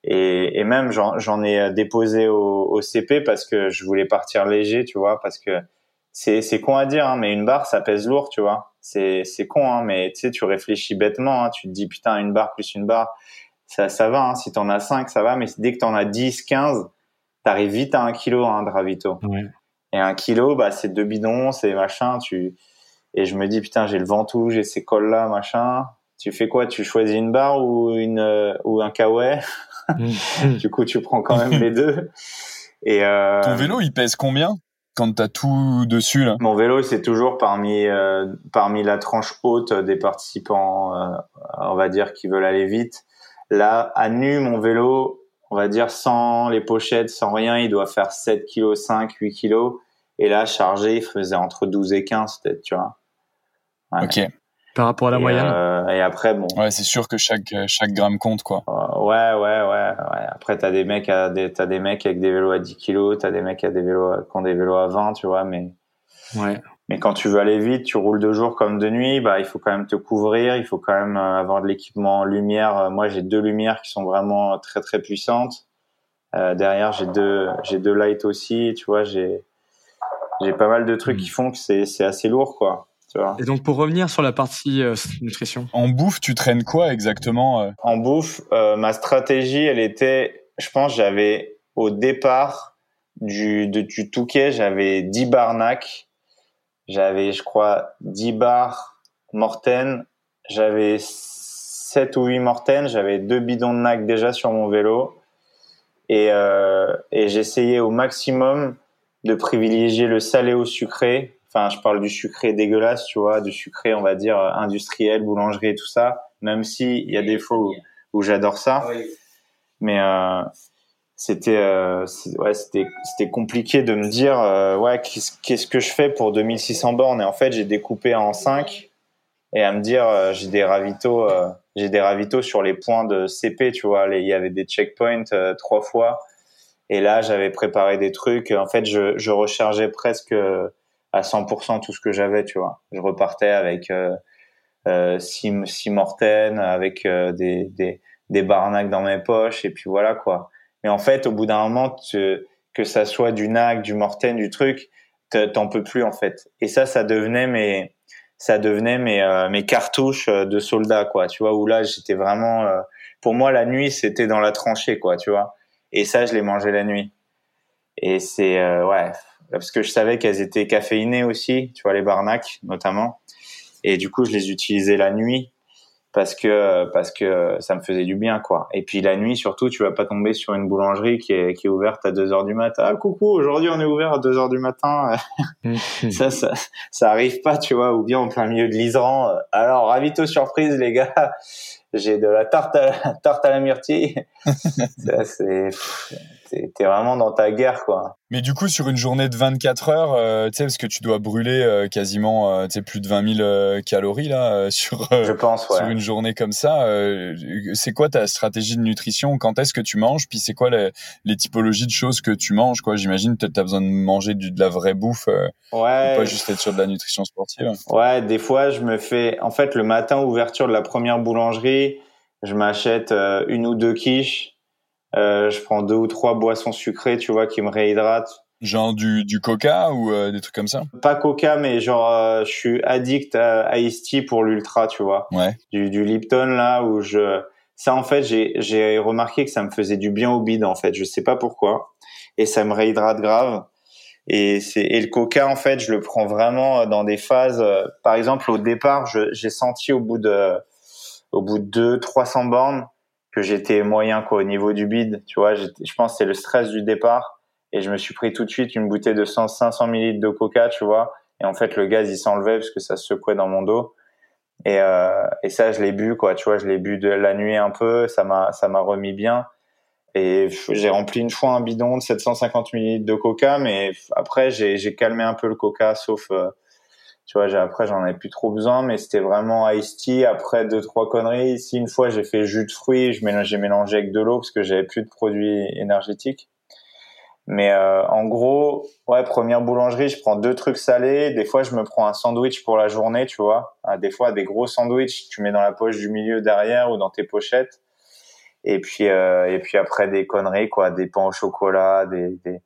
et, et, même, j'en ai déposé au, au, CP parce que je voulais partir léger, tu vois, parce que c'est c'est con à dire, hein, mais une barre, ça pèse lourd, tu vois. C'est c'est con, hein, mais tu sais, tu réfléchis bêtement. Hein, tu te dis putain, une barre plus une barre ça, ça va. Hein. Si t'en as 5, ça va. Mais dès que t'en as 10, 15, t'arrives vite à un kilo hein, de ravito. Et un kilo, bah, c'est deux bidons, c'est machin. Tu... Et je me dis, putain, j'ai le ventoux, j'ai ces cols-là, machin. Tu fais quoi? Tu choisis une barre ou, une, euh, ou un kawaii mm. Du coup, tu prends quand même les deux. Et euh... Ton vélo, il pèse combien? Quand t'as tout dessus là Mon vélo, c'est toujours parmi euh, parmi la tranche haute des participants, euh, on va dire, qui veulent aller vite. Là, à nu, mon vélo, on va dire sans les pochettes, sans rien, il doit faire 7 kg 5, 8 kg. Et là, chargé, il faisait entre 12 et 15 peut-être, tu vois. Ok. Par rapport à la moyenne. Euh, et après, bon. Ouais, c'est sûr que chaque chaque gramme compte, quoi. Euh, ouais, ouais, ouais, ouais. Après, t'as des mecs à des t'as des mecs avec des vélos à 10 kg, t'as des mecs à des vélos qui ont des vélos à 20, tu vois, mais. Ouais. Mais quand tu veux aller vite, tu roules de jour comme de nuit, bah il faut quand même te couvrir, il faut quand même euh, avoir de l'équipement lumière. Euh, moi, j'ai deux lumières qui sont vraiment très très puissantes. Euh, derrière, j'ai deux j'ai deux lights aussi, tu vois, j'ai j'ai pas mal de trucs qui font que c'est c'est assez lourd quoi. Tu vois. Et donc pour revenir sur la partie nutrition. En bouffe, tu traînes quoi exactement En bouffe, ma stratégie, elle était, je pense, j'avais au départ du de, du Touquet, j'avais 10 barnacs j'avais, je crois, 10 bars Morten. J'avais 7 ou 8 Morten. J'avais deux bidons de NAC déjà sur mon vélo. Et, euh, et j'essayais au maximum de privilégier le salé au sucré. Enfin, je parle du sucré dégueulasse, tu vois, du sucré, on va dire, industriel, boulangerie et tout ça. Même si il y a des fois où, où j'adore ça. Mais euh, c'était euh, ouais c'était c'était compliqué de me dire euh, ouais qu'est-ce que je fais pour 2600 bornes? Et en fait j'ai découpé en 5 et à me dire euh, j'ai des ravitaux j'ai des ravitaux sur les points de CP tu vois. Il y avait des checkpoints trois fois. Et là j'avais préparé des trucs. En fait je je rechargeais presque à 100% tout ce que j'avais tu vois je repartais avec euh, six, six mortaines avec des des des barnacs dans mes poches et puis voilà quoi mais en fait, au bout d'un moment, que ça soit du NAC, du Morten, du truc, t'en peux plus en fait. Et ça, ça devenait mes, ça devenait mes, euh, mes cartouches euh, de soldats, quoi. Tu vois, où là, j'étais vraiment, euh, pour moi, la nuit, c'était dans la tranchée, quoi. Tu vois. Et ça, je les mangeais la nuit. Et c'est, ouais, parce que je savais qu'elles étaient caféinées aussi, tu vois, les barnacs notamment. Et du coup, je les utilisais la nuit parce que parce que ça me faisait du bien quoi. Et puis la nuit surtout, tu vas pas tomber sur une boulangerie qui est qui est ouverte à 2 heures du matin. Ah coucou, aujourd'hui on est ouvert à 2 heures du matin. ça, ça ça arrive pas, tu vois, ou bien en plein milieu de l'Iseran. Alors ravito surprise les gars, j'ai de la tarte à la, tarte à la myrtille. c'est t'es vraiment dans ta guerre quoi. Mais du coup sur une journée de 24 heures, euh, tu sais parce que tu dois brûler euh, quasiment euh, tu sais plus de 20 000 euh, calories là sur Je pense, ouais. sur une journée comme ça. c'est quoi ta stratégie de nutrition? Quand est-ce que tu manges? Puis c'est quoi les, les, typologies de choses que tu manges quoi? J'imagine peut-être t'as besoin de manger du, de la vraie bouffe. ouais. Pas juste être sur de la nutrition sportive. Ouais, des fois je me fais en fait le matin ouverture de la première boulangerie, je m'achète une ou deux quiches je prends deux ou trois boissons sucrées, tu vois, qui me réhydratent. Genre du, du coca ou euh, des trucs comme ça? Pas coca, mais genre euh, je suis addict à Ice Tea pour l'ultra, tu vois. Ouais. Du, du Lipton là où je ça en fait j'ai j'ai remarqué que ça me faisait du bien au bide en fait, je sais pas pourquoi et ça me réhydrate grave. Et c'est et le coca en fait, je le prends vraiment dans des phases par exemple au départ, j'ai senti au bout de au bout de deux 300 bornes que j'étais moyen quoi au niveau du bide. Tu vois, je pense c'est le stress du départ et je me suis pris tout de suite une bouteille de 100, 500 millilitres de coca, tu vois. Et en fait, le gaz il s'enlevait parce que ça se secouait dans mon dos. Et, euh, et ça, je l'ai bu quoi. Tu vois, je l'ai bu de la nuit un peu. Ça m'a ça m'a remis bien. Et j'ai rempli une fois un bidon de 750 millilitres de coca, mais après j'ai calmé un peu le coca, sauf euh, tu vois, après j'en avais plus trop besoin, mais c'était vraiment iced tea. Après deux trois conneries, ici une fois j'ai fait jus de fruits, je j'ai mélangé avec de l'eau parce que j'avais plus de produits énergétiques. Mais euh, en gros, ouais, première boulangerie, je prends deux trucs salés. Des fois, je me prends un sandwich pour la journée, tu vois. Ah, des fois, des gros sandwichs, tu mets dans la poche du milieu derrière ou dans tes pochettes. Et puis, euh, et puis après des conneries, quoi, des pains au chocolat, des, des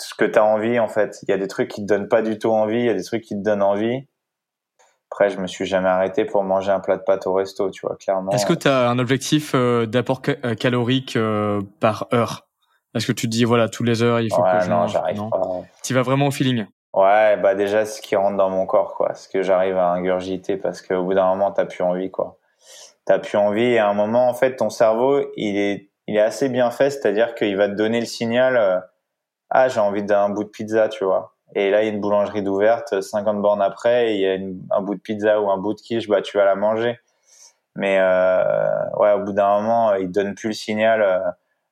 ce que tu as envie en fait. Il y a des trucs qui te donnent pas du tout envie, il y a des trucs qui te donnent envie. Après, je me suis jamais arrêté pour manger un plat de pâtes au resto, tu vois, clairement. Est-ce que tu as un objectif euh, d'apport euh, calorique euh, par heure? Est-ce que tu te dis, voilà, tous les heures, il faut que je non, j'arrive pas. Tu vas vraiment au feeling? Ouais, bah déjà, ce qui rentre dans mon corps, quoi. Ce que j'arrive à ingurgiter parce qu'au bout d'un moment, t'as plus envie, quoi. T'as plus envie et à un moment, en fait, ton cerveau, il est, il est assez bien fait, c'est-à-dire qu'il va te donner le signal ah j'ai envie d'un bout de pizza, tu vois. Et là il y a une boulangerie d'ouverte, 50 bornes après, il y a un bout de pizza ou un bout de quiche, bah tu vas la manger. Mais euh, ouais, au bout d'un moment, il donne plus le signal. Euh,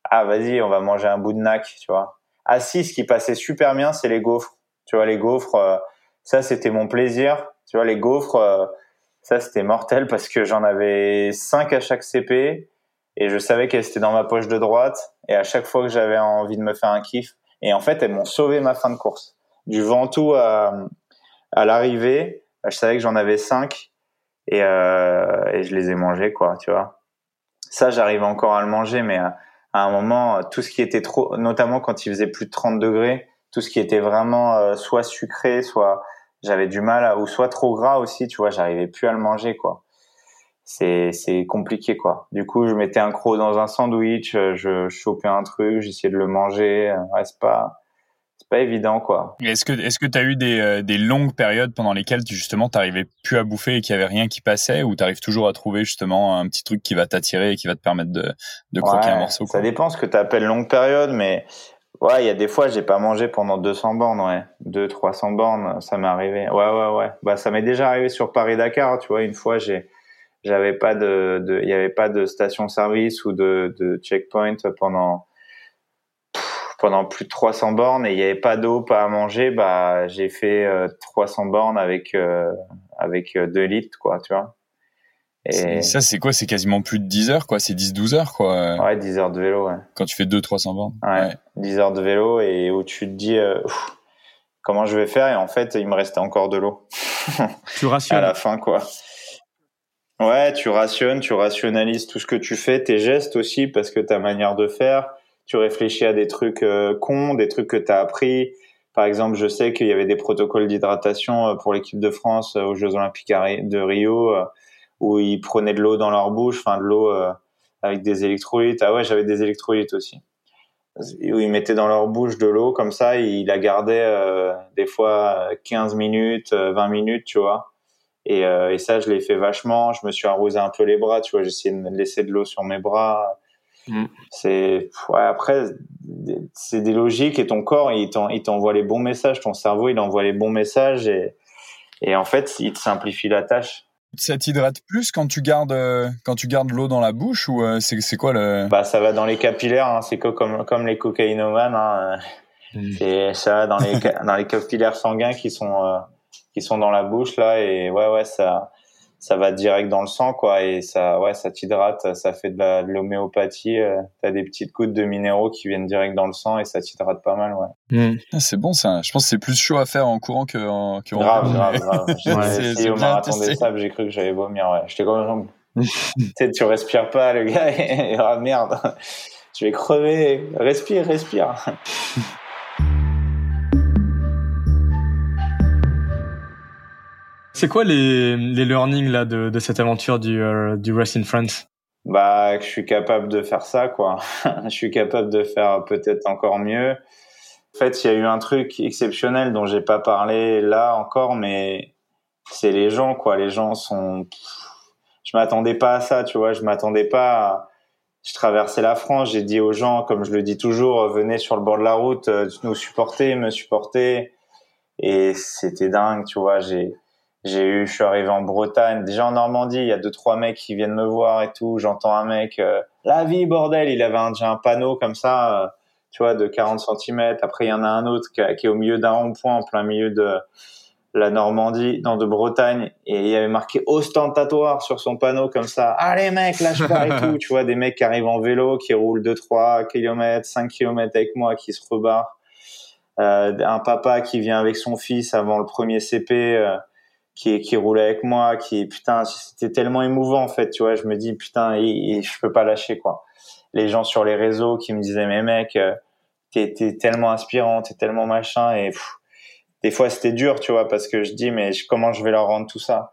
ah vas-y, on va manger un bout de nac, tu vois. Ah si, ce qui passait super bien, c'est les gaufres. Tu vois, les gaufres, euh, ça c'était mon plaisir. Tu vois, les gaufres, euh, ça c'était mortel parce que j'en avais 5 à chaque CP et je savais qu'elles étaient dans ma poche de droite. Et à chaque fois que j'avais envie de me faire un kiff, et en fait, elles m'ont sauvé ma fin de course. Du Ventoux à, à l'arrivée, je savais que j'en avais cinq et, euh, et je les ai mangés, quoi, tu vois. Ça, j'arrive encore à le manger, mais à, un moment, tout ce qui était trop, notamment quand il faisait plus de 30 degrés, tout ce qui était vraiment euh, soit sucré, soit j'avais du mal à, ou soit trop gras aussi, tu vois, j'arrivais plus à le manger, quoi c'est c'est compliqué quoi. Du coup, je mettais un croc dans un sandwich, euh, je chopais un truc, j'essayais de le manger. Euh, ouais, c'est pas c'est pas évident quoi. Est-ce que est-ce que tu as eu des, euh, des longues périodes pendant lesquelles tu justement t'arrivais plus à bouffer et qu'il y avait rien qui passait ou tu arrives toujours à trouver justement un petit truc qui va t'attirer et qui va te permettre de de croquer un morceau Ça dépend ce que tu appelles longue période mais Ouais, il y a des fois, j'ai pas mangé pendant 200 bornes, ouais. 2 300 bornes, ça m'est arrivé. Ouais, ouais, ouais. Bah, ça m'est déjà arrivé sur Paris-Dakar, tu vois. Une fois, j'ai, j'avais pas de, il n'y avait pas de station-service ou de, de checkpoint pendant pendant plus de 300 bornes et il n'y avait pas d'eau, pas à manger, bah j'ai fait 300 euh, bornes avec euh, avec 2 euh, litres quoi, tu vois. Et ça c'est quoi? C'est quasiment plus de 10 heures quoi, c'est 10 12 heures quoi. Ouais, 10 heures de vélo, ouais. Quand tu fais 2 300 bornes. Ouais, 10 heures de vélo et où tu te dis comment je vais faire? Et en fait, il me restait encore de l'eau. Tu rationnes à la fin quoi. Ouais, tu rationnes, tu rationalises tout ce que tu fais, tes gestes aussi, parce que ta manière de faire, tu réfléchis à des trucs euh, cons, des trucs que tu as appris. Par exemple, je sais qu'il y avait des protocoles d'hydratation euh, pour l'équipe de France euh, aux Jeux Olympiques de Rio, où ils prenaient de l'eau dans leur bouche, enfin de l'eau avec des électrolytes. Ah ouais, j'avais des électrolytes aussi. Où ils mettaient dans leur bouche de l'eau comme ça, ils la gardaient des fois 15 minutes, 20 minutes, tu vois et, euh, et ça, je l'ai fait vachement. Je me suis arrosé un peu les bras, tu vois. J'ai essayé de laisser de l'eau sur mes bras. Mm. C'est ouais, après, c'est des logiques et ton corps, il t'envoie les bons messages. Ton cerveau, il envoie les bons messages et, et en fait, il te simplifie la tâche. Ça t'hydrate plus quand tu gardes euh, quand tu gardes l'eau dans la bouche ou euh, c'est quoi le Bah ça va dans les capillaires, hein. c'est comme comme les cocaïnomanes. Hein. Mm. C'est ça va dans les dans les capillaires sanguins qui sont qui sont dans la bouche là et ouais ouais ça ça va direct dans le sang quoi et ça ouais ça t'hydrate ça fait de l'homéopathie euh, t'as des petites gouttes de minéraux qui viennent direct dans le sang et ça t'hydrate pas mal ouais. Mm. ah, c'est bon ça. Je pense que c'est plus chaud à faire en courant que en, que grave, grave grave. J'ai essayé au marathon des sables j'ai cru que j'allais vomir ouais. J'étais comme tu sais tu respires pas le gars et ah merde. Je vais crever. Respire respire C'est quoi les, les learnings là de, de cette aventure du, euh, du Race in France? Bah, que je suis capable de faire ça, quoi. je suis capable de faire peut-être encore mieux. En fait, il y a eu un truc exceptionnel dont j'ai pas parlé là encore, mais c'est les gens, quoi. Les gens sont. Je m'attendais pas à ça, tu vois. Je m'attendais pas. À... je traversais la France, j'ai dit aux gens, comme je le dis toujours, venez sur le bord de la route, nous supporter, me supporter. Et c'était dingue, tu vois. J'ai, j'ai eu, je suis arrivé en Bretagne, déjà en Normandie, il y a deux trois mecs qui viennent me voir et tout. J'entends un mec, la vie bordel, il avait un, déjà un panneau comme ça, tu vois, de 40 cm. Après, il y en a un autre qui, qui est au milieu d'un rond-point, en plein milieu de la Normandie, dans de Bretagne, et il y avait marqué ostentatoire sur son panneau comme ça. Allez mec, lâche pas et tout. Tu vois, des mecs qui arrivent en vélo, qui roulent 2, 3 km, 5 km avec moi, qui se rebarrent. Euh, un papa qui vient avec son fils avant le premier CP, euh, qui, qui roule avec moi, qui, putain, c'était tellement émouvant en fait, tu vois. Je me dis, putain, et, je peux pas lâcher quoi. Les gens sur les réseaux qui me disaient, mais mec, euh, t'es, tellement inspirant, t'es tellement machin, et des fois c'était dur, tu vois, parce que je dis mais comment je vais leur rendre tout ça?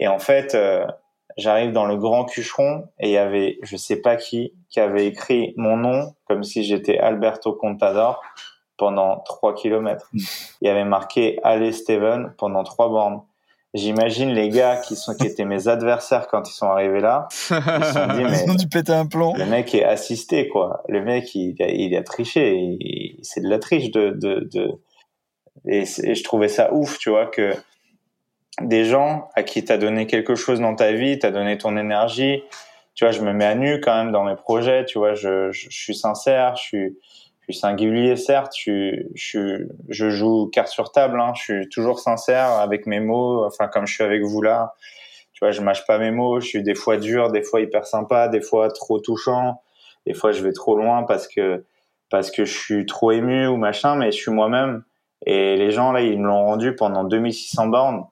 Et en fait, euh, j'arrive dans le grand cucheron et il y avait je sais pas qui qui avait écrit mon nom comme si j'étais Alberto Contador pendant 3 kilomètres. Il y avait marqué Allez Steven pendant trois bornes. J'imagine les gars qui sont qui étaient mes adversaires quand ils sont arrivés là, ils se sont dit mais ils ont dû péter un plomb. Le mec est assisté quoi. Le mec il, il a triché. C'est de la triche de, de, de et, je trouvais ça ouf, tu vois, que des gens à qui t'as donné quelque chose dans ta vie, t'as donné ton énergie, tu vois, je me mets à nu quand même dans mes projets, tu vois, je, je, suis sincère, je suis, je suis singulier certes, je, je, je joue carte sur table, hein, je suis toujours sincère avec mes mots, enfin comme je suis avec vous là, tu vois, je mâche pas mes mots, je suis des fois dur, des fois hyper sympa, des fois trop touchant, des fois je vais trop loin parce que parce que je suis trop ému ou machin, mais je suis moi-même. Et les gens, là, ils me l'ont rendu pendant 2600 bornes.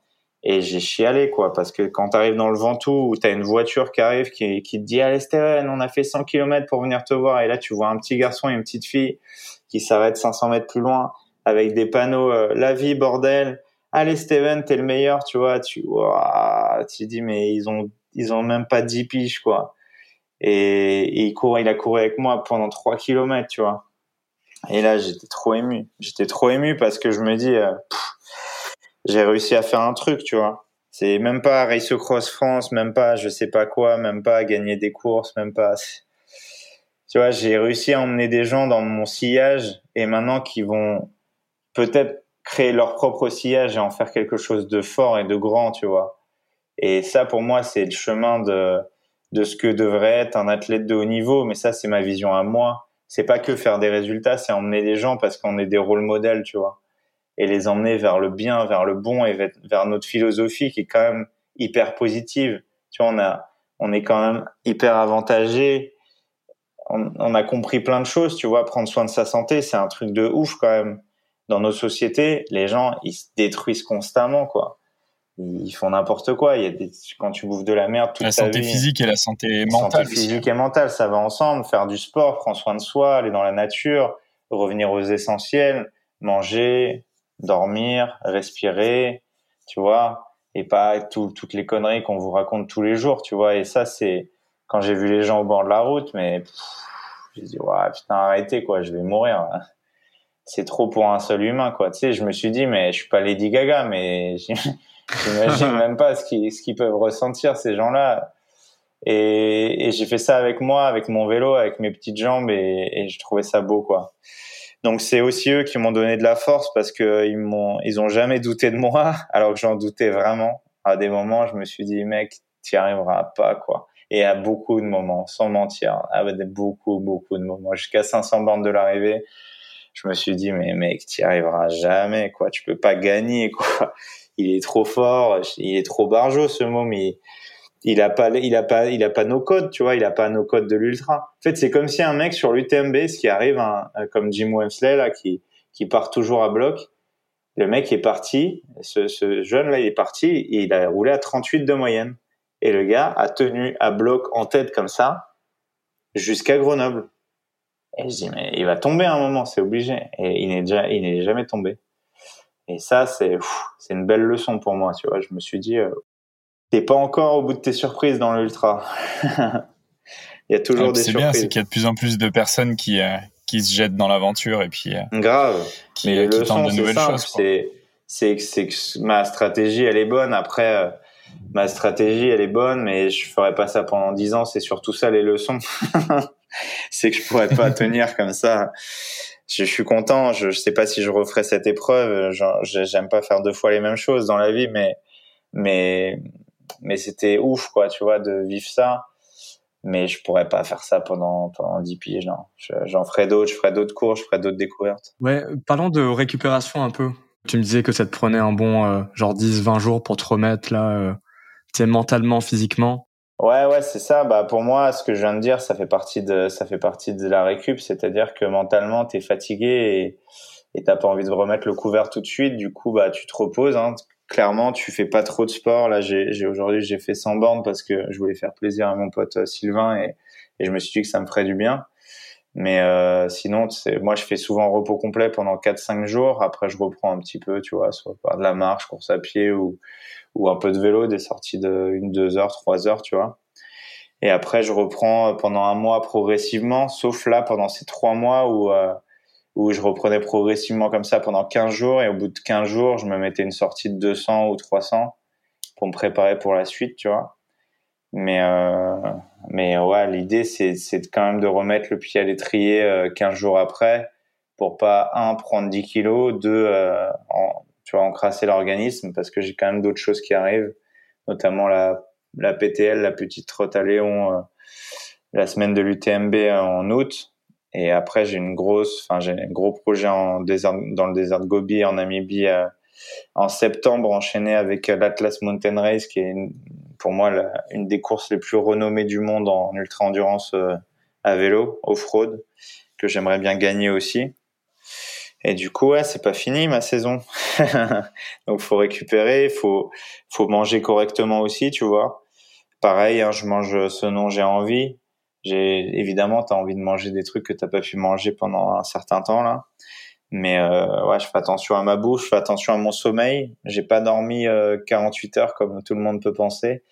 Et j'ai chialé, quoi, parce que quand tu arrives dans le Ventoux, où tu as une voiture qui arrive, qui, qui te dit, allez, Steven, on a fait 100 km pour venir te voir. Et là, tu vois un petit garçon et une petite fille qui s'arrêtent 500 mètres plus loin avec des panneaux, euh, la vie, bordel. Allez, Steven, t'es le meilleur, tu vois. Tu, wow, tu dis, mais ils ont, ils ont même pas 10 piges, quoi. Et, il court, il a couru avec moi pendant 3 km, tu vois. Et là, j'étais trop ému. J'étais trop ému parce que je me dis, euh, j'ai réussi à faire un truc, tu vois. C'est même pas Race Cross France, même pas je sais pas quoi, même pas gagner des courses, même pas. Tu vois, j'ai réussi à emmener des gens dans mon sillage et maintenant qui vont peut-être créer leur propre sillage et en faire quelque chose de fort et de grand, tu vois. Et ça, pour moi, c'est le chemin de, de ce que devrait être un athlète de haut niveau. Mais ça, c'est ma vision à moi c'est pas que faire des résultats, c'est emmener les gens parce qu'on est des rôles modèles, tu vois, et les emmener vers le bien, vers le bon et vers notre philosophie qui est quand même hyper positive. Tu vois, on a, on est quand même hyper avantagé. On, on a compris plein de choses, tu vois, prendre soin de sa santé, c'est un truc de ouf quand même. Dans nos sociétés, les gens, ils se détruisent constamment, quoi ils font n'importe quoi. Il y a des, quand tu bouffes de la merde toute la ta santé physique et la santé mentale. La santé physique et mentale, ça va ensemble. Faire du sport, prendre soin de soi, aller dans la nature, revenir aux essentiels, manger, dormir, respirer, tu vois, et pas toutes les conneries qu'on vous raconte tous les jours, tu vois. Et ça, c'est quand j'ai vu les gens au bord de la route, mais j'ai dit ouais putain arrêtez quoi, je vais mourir. C'est trop pour un seul humain quoi. Tu sais, je me suis dit mais je suis pas Lady Gaga, mais J'imagine même pas ce qu'ils ce qu'ils peuvent ressentir ces gens-là. Et, et j'ai fait ça avec moi, avec mon vélo, avec mes petites jambes, et, et je trouvais ça beau, quoi. Donc c'est aussi eux qui m'ont donné de la force parce que ils m'ont, ils ont jamais douté de moi, alors que j'en doutais vraiment. À des moments, je me suis dit, mec, t'y arriveras pas, quoi. Et à beaucoup de moments, sans mentir, à beaucoup, beaucoup de moments, jusqu'à 500 bandes de l'arrivée, je me suis dit, mais mec, t'y arriveras jamais, quoi. Tu peux pas gagner, quoi il est trop fort, il est trop barjot ce mot, mais il a pas, il a pas, il a pas nos codes, tu vois, il a pas nos codes de l'ultra. En fait, c'est comme si un mec sur l'UTMB, ce qui arrive, hein, comme Jim Wemsley là, qui qui part toujours à bloc. Le mec est parti, ce, ce jeune là, il est parti, il a roulé à 38 de moyenne. Et le gars a tenu à bloc en tête comme ça jusqu'à Grenoble. Et je dis mais il va tomber à un moment, c'est obligé. Et il n'est déjà, il n'est jamais tombé. Et ça, c'est c'est une belle leçon pour moi, tu vois. Je me suis dit, euh, t'es pas encore au bout de tes surprises dans l'ultra. Il y a toujours des surprises. C'est bien, c'est qu'il y a de plus en plus de personnes qui euh, qui se jettent dans l'aventure et puis euh, grave. Qui, Mais qui tentent de nouvelles choses. C'est c'est c'est que ma stratégie, elle est bonne. Après, ma stratégie, elle est bonne, mais je ferai pas ça pendant dix ans. C'est surtout ça les leçons. c'est que je pourrais pas tenir comme ça. Je, suis content. Je, je sais pas si je referai cette épreuve. J'aime pas faire deux fois les mêmes choses dans la vie, mais mais mais c'était ouf quoi, tu vois, de vivre ça. Mais je pourrais pas faire ça pendant pendant 10 piges, non. J'en ferai d'autres, je ferai d'autres cours, je ferai d'autres découvertes. Ouais, parlons de récupération un peu. Tu me disais que ça te prenait un bon euh, genre 10 20 jours pour te remettre là euh, mentalement, physiquement. Ouais, ouais, c'est ça. Bah, pour moi, ce que je viens de dire, ça fait partie de, ça fait partie de la récup. C'est-à-dire que mentalement, t'es fatigué et, et t'as pas envie de remettre le couvert tout de suite. Du coup, bah, tu te reposes, hein. Clairement, tu fais pas trop de sport. Là, j'ai, aujourd'hui, j'ai fait 100 bornes parce que je voulais faire plaisir à mon pote euh, Sylvain et, et je me suis dit que ça me ferait du bien. Mais euh, sinon, moi, je fais souvent repos complet pendant 4-5 jours. Après, je reprends un petit peu, tu vois, soit par de la marche, course à pied ou, ou un peu de vélo, des sorties de une, deux heures, trois heures, tu vois. Et après, je reprends pendant un mois progressivement, sauf là pendant ces trois mois où euh, où je reprenais progressivement comme ça pendant 15 jours et au bout de 15 jours, je me mettais une sortie de 200 ou 300 pour me préparer pour la suite, tu vois. Mais euh, mais ouais, l'idée c'est c'est quand même de remettre le pied à l'étrier euh, 15 jours après pour pas un prendre 10 kilos, deux euh, tu vois, encrasser l'organisme parce que j'ai quand même d'autres choses qui arrivent, notamment la, la PTL, la petite trotte à Léon, euh, la semaine de l'UTMB en août. Et après, j'ai une grosse, enfin, j'ai un gros projet en désert, dans le désert Gobi, en Namibie, euh, en septembre, enchaîné avec l'Atlas Mountain Race, qui est pour moi une des courses les plus renommées du monde en ultra-endurance euh, à vélo, off-road, que j'aimerais bien gagner aussi. Et du coup, ouais, c'est pas fini ma saison. Donc, faut récupérer, faut, faut manger correctement aussi, tu vois. Pareil, hein, je mange ce dont j'ai envie. J'ai évidemment, t'as envie de manger des trucs que t'as pas pu manger pendant un certain temps là. Mais euh, ouais, je fais attention à ma bouche, je fais attention à mon sommeil. J'ai pas dormi euh, 48 heures comme tout le monde peut penser.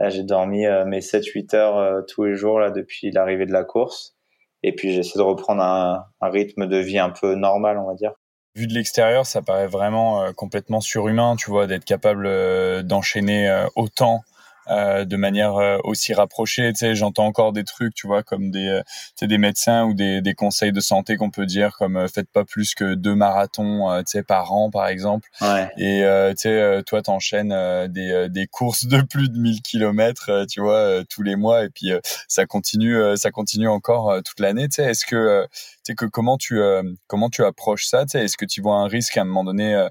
Euh, j'ai dormi euh, mes 7-8 heures euh, tous les jours là depuis l'arrivée de la course. Et puis j'essaie de reprendre un, un, rythme de vie un peu normal, on va dire. Vu de l'extérieur, ça paraît vraiment euh, complètement surhumain, tu vois, d'être capable euh, d'enchaîner euh, autant euh, de manière euh, aussi rapprochée. Tu sais, j'entends encore des trucs, tu vois, comme des, euh, tu sais, des médecins ou des, des conseils de santé qu'on peut dire, comme faites pas plus que deux marathons, tu sais, par an, par exemple. Ouais. Et tu sais, toi, t'enchaînes des, des courses de plus de 1000 kilomètres, tu vois, tous les mois, et puis ça continue, ça continue encore toute l'année. Tu sais, est-ce que sais que comment tu comment tu approches ça est-ce que tu vois un risque à un moment donné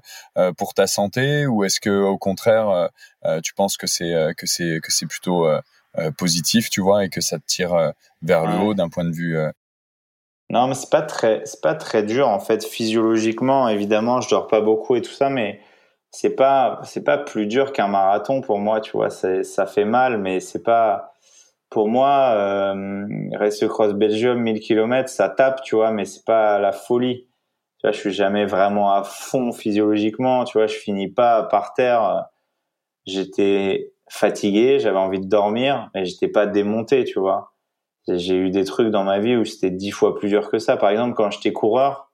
pour ta santé, ou est-ce que au contraire euh, tu penses que c'est euh, que c'est que c'est plutôt euh, positif, tu vois, et que ça te tire vers le haut d'un point de vue non, mais c'est pas très, c'est pas très dur en fait physiologiquement. Évidemment, je dors pas beaucoup et tout ça, mais c'est pas, c'est pas plus dur qu'un marathon pour moi. Tu vois, ça fait mal, mais c'est pas. Pour moi, euh, Race Cross Belgium 1000 km, ça tape, tu vois, mais c'est pas la folie. Tu vois, je suis jamais vraiment à fond physiologiquement. Tu vois, je finis pas par terre j'étais fatigué, j'avais envie de dormir, mais j'étais pas démonté, tu vois. J'ai eu des trucs dans ma vie où c'était dix fois plus dur que ça. Par exemple, quand j'étais coureur,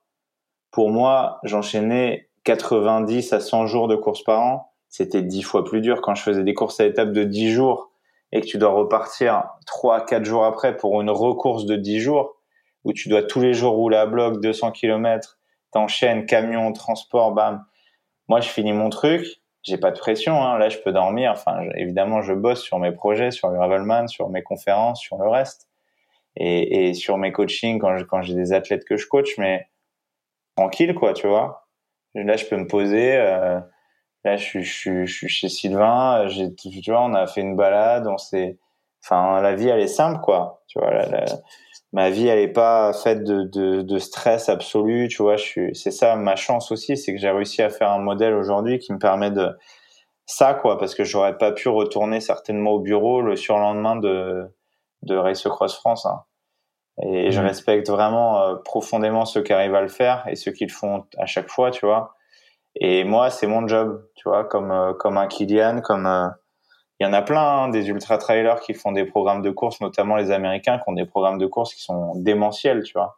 pour moi, j'enchaînais 90 à 100 jours de course par an. C'était dix fois plus dur quand je faisais des courses à étapes de 10 jours et que tu dois repartir trois, quatre jours après pour une recourse de 10 jours où tu dois tous les jours rouler à bloc 200 km, t'enchaînes camion, transport, bam. Moi, je finis mon truc, j'ai pas de pression. Hein. Là, je peux dormir. Enfin, évidemment, je bosse sur mes projets, sur le Gravelman, sur mes conférences, sur le reste, et, sur mes coachings quand quand j'ai des athlètes que je coach, mais tranquille, quoi, tu vois. Là, je peux me poser. Euh, là, je suis, je, je suis chez Sylvain. J'ai, tu vois, on a fait une balade. On s'est. Enfin, la vie, elle est simple, quoi. Tu vois, la, la, ma vie elle est pas faite de, de, de stress absolu tu vois je suis c'est ça ma chance aussi c'est que j'ai réussi à faire un modèle aujourd'hui qui me permet de ça quoi parce que j'aurais pas pu retourner certainement au bureau le surlendemain de de Race Cross France hein. et je mmh. respecte vraiment euh, profondément ceux qui arrivent à le faire et ceux qui le font à chaque fois tu vois et moi c'est mon job tu vois comme euh, comme un Kylian comme euh, il y en a plein, hein, des ultra trailers qui font des programmes de course, notamment les Américains qui ont des programmes de course qui sont démentiels, tu vois.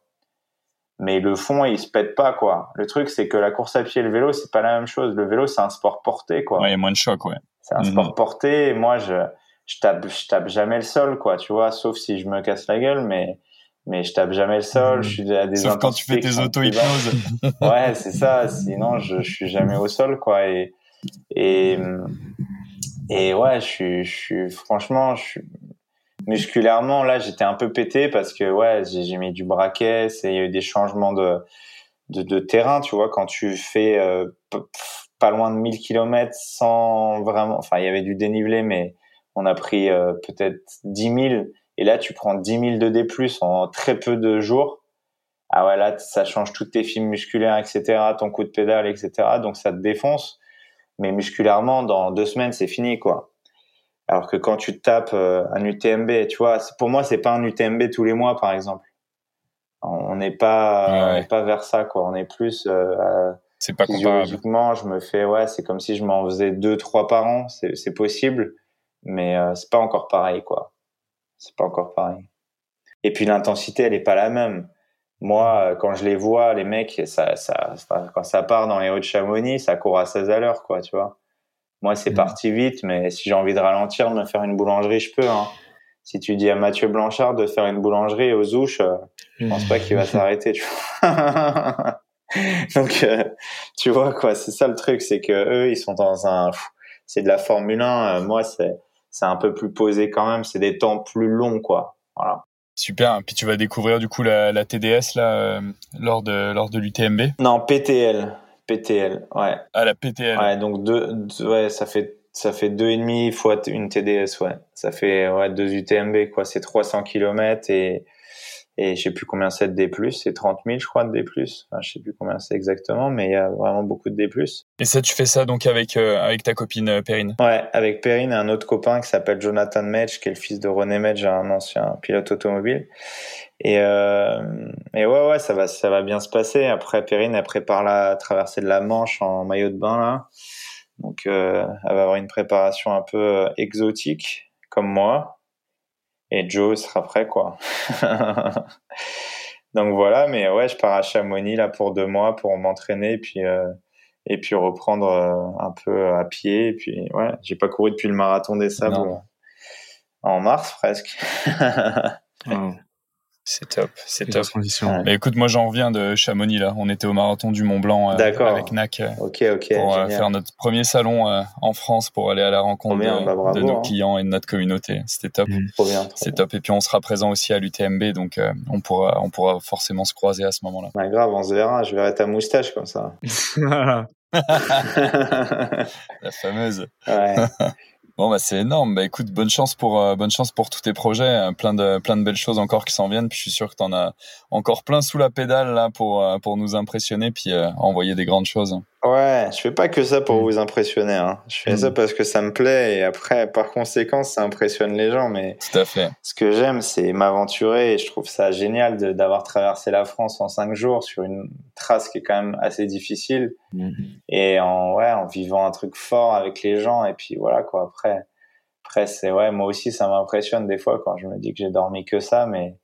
Mais le fond, ils se pètent pas, quoi. Le truc, c'est que la course à pied et le vélo, c'est pas la même chose. Le vélo, c'est un sport porté, quoi. Ouais, il y a moins de choc, ouais. C'est un sport porté. Et moi, je, je tape, je tape jamais le sol, quoi, tu vois, sauf si je me casse la gueule, mais mais je tape jamais le sol. Je suis à des Sauf quand tu fais tes auto-hypnoses. ouais, c'est ça. Sinon, je, je suis jamais au sol, quoi. Et, et, et ouais, je suis, je suis, franchement, je suis, musculairement, là, j'étais un peu pété parce que, ouais, j'ai mis du braquet, il y a eu des changements de, de, de, terrain, tu vois, quand tu fais euh, pas loin de 1000 km sans vraiment, enfin, il y avait du dénivelé, mais on a pris euh, peut-être 10 000 et là, tu prends 10 000 de D+, en très peu de jours. Ah ouais, là, ça change toutes tes fibres musculaires, etc., ton coup de pédale, etc. Donc, ça te défonce. Mais musculairement, dans deux semaines, c'est fini, quoi. Alors que quand tu tapes euh, un UTMB, tu vois, pour moi, c'est pas un UTMB tous les mois, par exemple. On n'est pas, pas vers ça, quoi. On est plus, euh, c'est pas physiologiquement, je me fais, ouais, c'est comme si je m'en faisais deux, trois par an. C'est possible, mais euh, c'est pas encore pareil, quoi c'est pas encore pareil. Et puis l'intensité, elle est pas la même. Moi, quand je les vois, les mecs, ça, ça, quand ça part dans les hauts de Chamonix, ça court à 16 à l'heure, quoi, tu vois. Moi, c'est mmh. parti vite, mais si j'ai envie de ralentir, de me faire une boulangerie, je peux. Hein. Si tu dis à Mathieu Blanchard de faire une boulangerie aux Ouches, euh, je pense pas qu'il va s'arrêter, tu vois. Donc, euh, tu vois, quoi, c'est ça le truc, c'est que eux, ils sont dans un, c'est de la Formule 1. Euh, moi, c'est, c'est un peu plus posé quand même. C'est des temps plus longs, quoi. Voilà. Super. Puis tu vas découvrir du coup la, la TDS là euh, lors de lors de l'UTMB. Non, PTL. PTL, ouais. Ah la PTL. Ouais, donc deux, ouais, ça fait ça fait deux et demi fois une TDS, ouais. Ça fait ouais deux UTMB quoi. C'est 300 km et et je sais plus combien c'est de D+, c'est 30 000 je crois de D+. Enfin, je sais plus combien c'est exactement, mais il y a vraiment beaucoup de D+. Et ça, tu fais ça donc avec euh, avec ta copine euh, Perrine? Ouais, avec Perrine et un autre copain qui s'appelle Jonathan Medge, qui est le fils de René Medge, un ancien pilote automobile. Et, euh, et ouais, ouais, ça va, ça va bien se passer. Après, Perrine, elle prépare la traversée de la Manche en maillot de bain là. Donc, euh, elle va avoir une préparation un peu euh, exotique, comme moi et Joe sera prêt quoi. Donc voilà, mais ouais, je pars à Chamonix là pour deux mois pour m'entraîner et puis euh, et puis reprendre euh, un peu à pied et puis ouais, j'ai pas couru depuis le marathon des sables en mars presque. C'est top, c'est top. Mais écoute, moi j'en reviens de Chamonix là. On était au marathon du Mont Blanc euh, avec NAC euh, pour euh, faire notre premier salon en France pour aller à la rencontre bah, de, nos hein. clients et de notre communauté. C'était top. Mmh. C'est top. Et puis on sera présent aussi à l'UTMB, donc on pourra, on pourra forcément se croiser à ce moment-là. Bah, grave, on se verra. Je verrai ta moustache comme ça. la fameuse. Ouais. Bon bah c'est énorme. Bah écoute, bonne chance pour euh, bonne chance pour tous tes projets, hein. plein de plein de belles choses encore qui s'en viennent. Puis je suis sûr que tu en as encore plein sous la pédale là pour euh, pour nous impressionner puis euh, envoyer des grandes choses. Ouais, je fais pas que ça pour mm. vous impressionner. Hein. Je fais ça mm. parce que ça me plaît et après, par conséquent, ça impressionne les gens. Mais tout à fait. Ce que j'aime, c'est m'aventurer et je trouve ça génial d'avoir traversé la France en cinq jours sur une trace qui est quand même assez difficile mm. et en ouais, en vivant un truc fort avec les gens et puis voilà quoi. Après, après c'est ouais, moi aussi ça m'impressionne des fois quand je me dis que j'ai dormi que ça, mais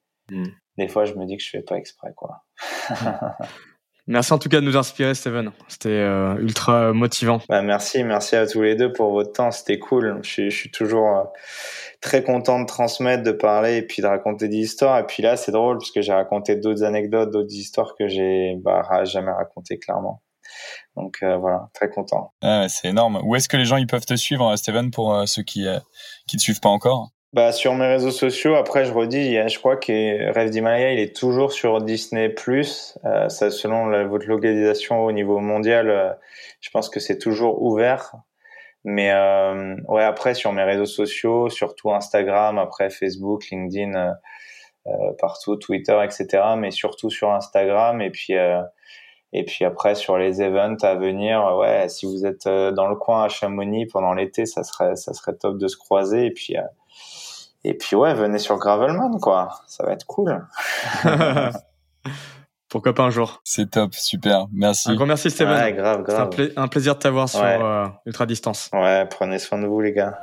des fois je me dis que je fais pas exprès quoi. Merci en tout cas de nous inspirer, Steven. C'était euh, ultra motivant. Bah, merci, merci à tous les deux pour votre temps. C'était cool. Je, je, suis toujours euh, très content de transmettre, de parler et puis de raconter des histoires. Et puis là, c'est drôle parce que j'ai raconté d'autres anecdotes, d'autres histoires que j'ai bah, jamais racontées clairement. Donc euh, voilà, très content. Ah, c'est énorme. Où est-ce que les gens ils peuvent te suivre, Steven, pour ceux qui qui te suivent pas encore? Bah, sur mes réseaux sociaux, après, je redis, je crois que Rêve d'Himalaya, il est toujours sur Disney+. Euh, ça, selon votre localisation au niveau mondial, euh, je pense que c'est toujours ouvert. Mais euh, ouais, après, sur mes réseaux sociaux, surtout Instagram, après Facebook, LinkedIn, euh, euh, partout, Twitter, etc. Mais surtout sur Instagram. Et puis, et puis après, sur les events à venir, ouais, si vous êtes dans le coin à Chamonix pendant l'été, ça serait, ça serait top de se croiser. Et puis... Et puis ouais, venez sur Gravelman, quoi. Ça va être cool. Pourquoi pas un jour C'est top, super. Merci. Un grand merci, Steven. Ouais, grave, grave. C'est un, plaisir de t'avoir sur euh, Ultra Distance. Ouais, prenez soin de vous, les gars.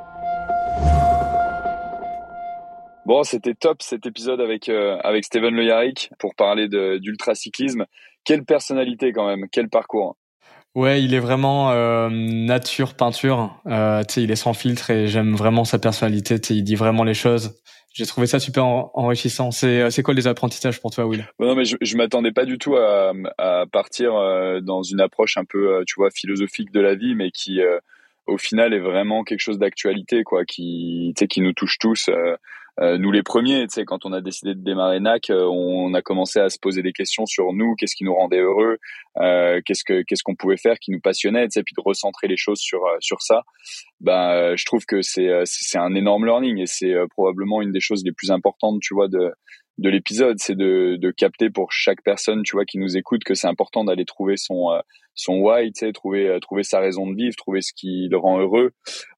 Bon, c'était top cet épisode avec euh, avec Steven Le Yarrick pour parler d'ultra cyclisme. Quelle personnalité quand même, quel parcours. Ouais, il est vraiment euh, nature peinture. Euh, il est sans filtre et j'aime vraiment sa personnalité. Il dit vraiment les choses. j'ai trouvé ça super enrichissant. C'est c'est quoi les apprentissages pour toi, Will? Non, mais je, je m'attendais pas du tout à, à partir dans une approche un peu, tu vois, philosophique de la vie, mais qui au final est vraiment quelque chose d'actualité quoi qui tu sais qui nous touche tous euh, euh, nous les premiers tu sais quand on a décidé de démarrer NAC euh, on a commencé à se poser des questions sur nous qu'est-ce qui nous rendait heureux qu'est-ce que qu'est-ce qu'on pouvait faire qui nous passionnait tu sais puis de recentrer les choses sur sur ça. Ben je trouve que c'est c'est un énorme learning et c'est probablement une des choses les plus importantes tu vois de de l'épisode, c'est de, de capter pour chaque personne, tu vois, qui nous écoute, que c'est important d'aller trouver son euh, son why, tu sais, trouver euh, trouver sa raison de vivre, trouver ce qui le rend heureux.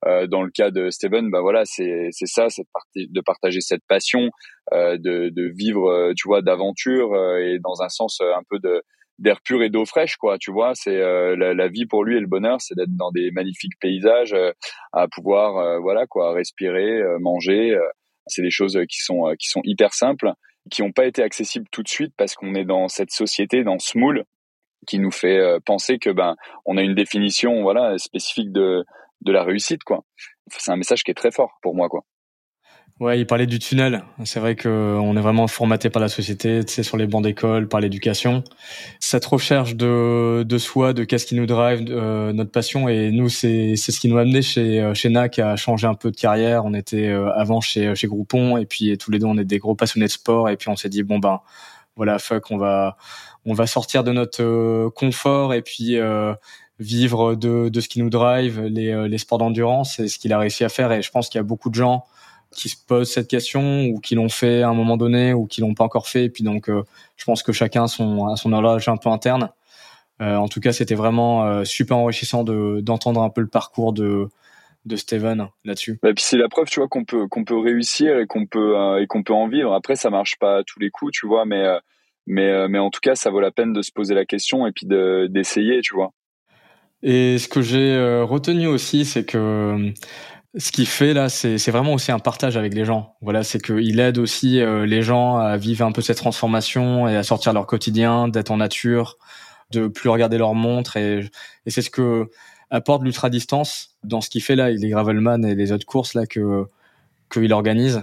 Euh, dans le cas de Steven, bah voilà, c'est c'est ça, c'est de partager cette passion, euh, de de vivre, tu vois, d'aventure et dans un sens un peu de d'air pur et d'eau fraîche quoi tu vois c'est la, la, vie pour lui et le bonheur c'est d'être dans des magnifiques paysages à pouvoir voilà quoi respirer manger c'est des choses qui sont qui sont hyper simples qui n'ont pas été accessibles tout de suite parce qu'on est dans cette société, dans ce moule qui nous fait euh, penser que ben on a une définition voilà spécifique de de la réussite quoi. C'est un message qui est très fort pour moi quoi. Ouais, il parlait du tunnel. C'est vrai qu'on est vraiment formaté par la société, tu sur les bancs d'école, par l'éducation. Cette recherche de, de soi, de qu'est-ce qui nous drive, euh, notre passion. Et nous, c'est, c'est ce qui nous a amené chez, euh, chez NAC à changer un peu de carrière. On était euh, avant chez, chez Groupon et puis tous les deux, on est des gros passionnés de sport. Et puis on s'est dit, bon ben, voilà, fuck, on va, on va sortir de notre confort et puis vivre de, de ce qui nous drive, les, les sports d'endurance. C'est ce qu'il a réussi à faire. Et je pense qu'il y a beaucoup de gens qui se posent cette question ou qui l'ont fait à un moment donné ou qui l'ont pas encore fait. Et puis donc, euh, je pense que chacun a son, a son horloge un peu interne. Euh, en tout cas, c'était vraiment euh, super enrichissant de d'entendre un peu le parcours de de Steven là-dessus. Et puis c'est la preuve, tu vois, qu'on peut qu'on peut réussir et qu'on peut et qu'on peut en vivre. Après, ça marche pas à tous les coups, tu vois, mais mais mais en tout cas, ça vaut la peine de se poser la question et puis d'essayer, tu vois. Et ce que j'ai retenu aussi, c'est que ce qu'il fait là, c'est vraiment aussi un partage avec les gens. Voilà, c'est qu'il aide aussi euh, les gens à vivre un peu cette transformation et à sortir leur quotidien, d'être en nature, de plus regarder leur montre. Et, et c'est ce que apporte l'ultra distance dans ce qu'il fait là, les gravelman et les autres courses là que qu'il organise.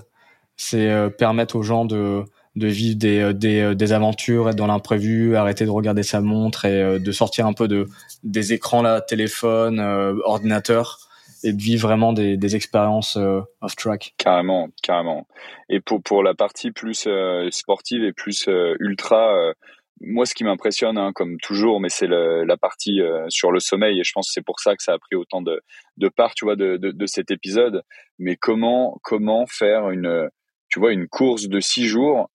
C'est euh, permettre aux gens de de vivre des, euh, des, des aventures, être dans l'imprévu, arrêter de regarder sa montre et de sortir un peu de des écrans là, téléphone, ordinateur de vivre vraiment des, expériences euh, off track. Carrément, carrément. Et pour pour la partie plus euh, sportive et plus euh, ultra, moi ce qui m'impressionne, hein, comme toujours, mais c'est la partie sur le sommeil et je pense que c'est pour ça que ça a pris autant de de part, tu vois, de, de, cet épisode. Mais comment comment faire une tu vois une course de six jours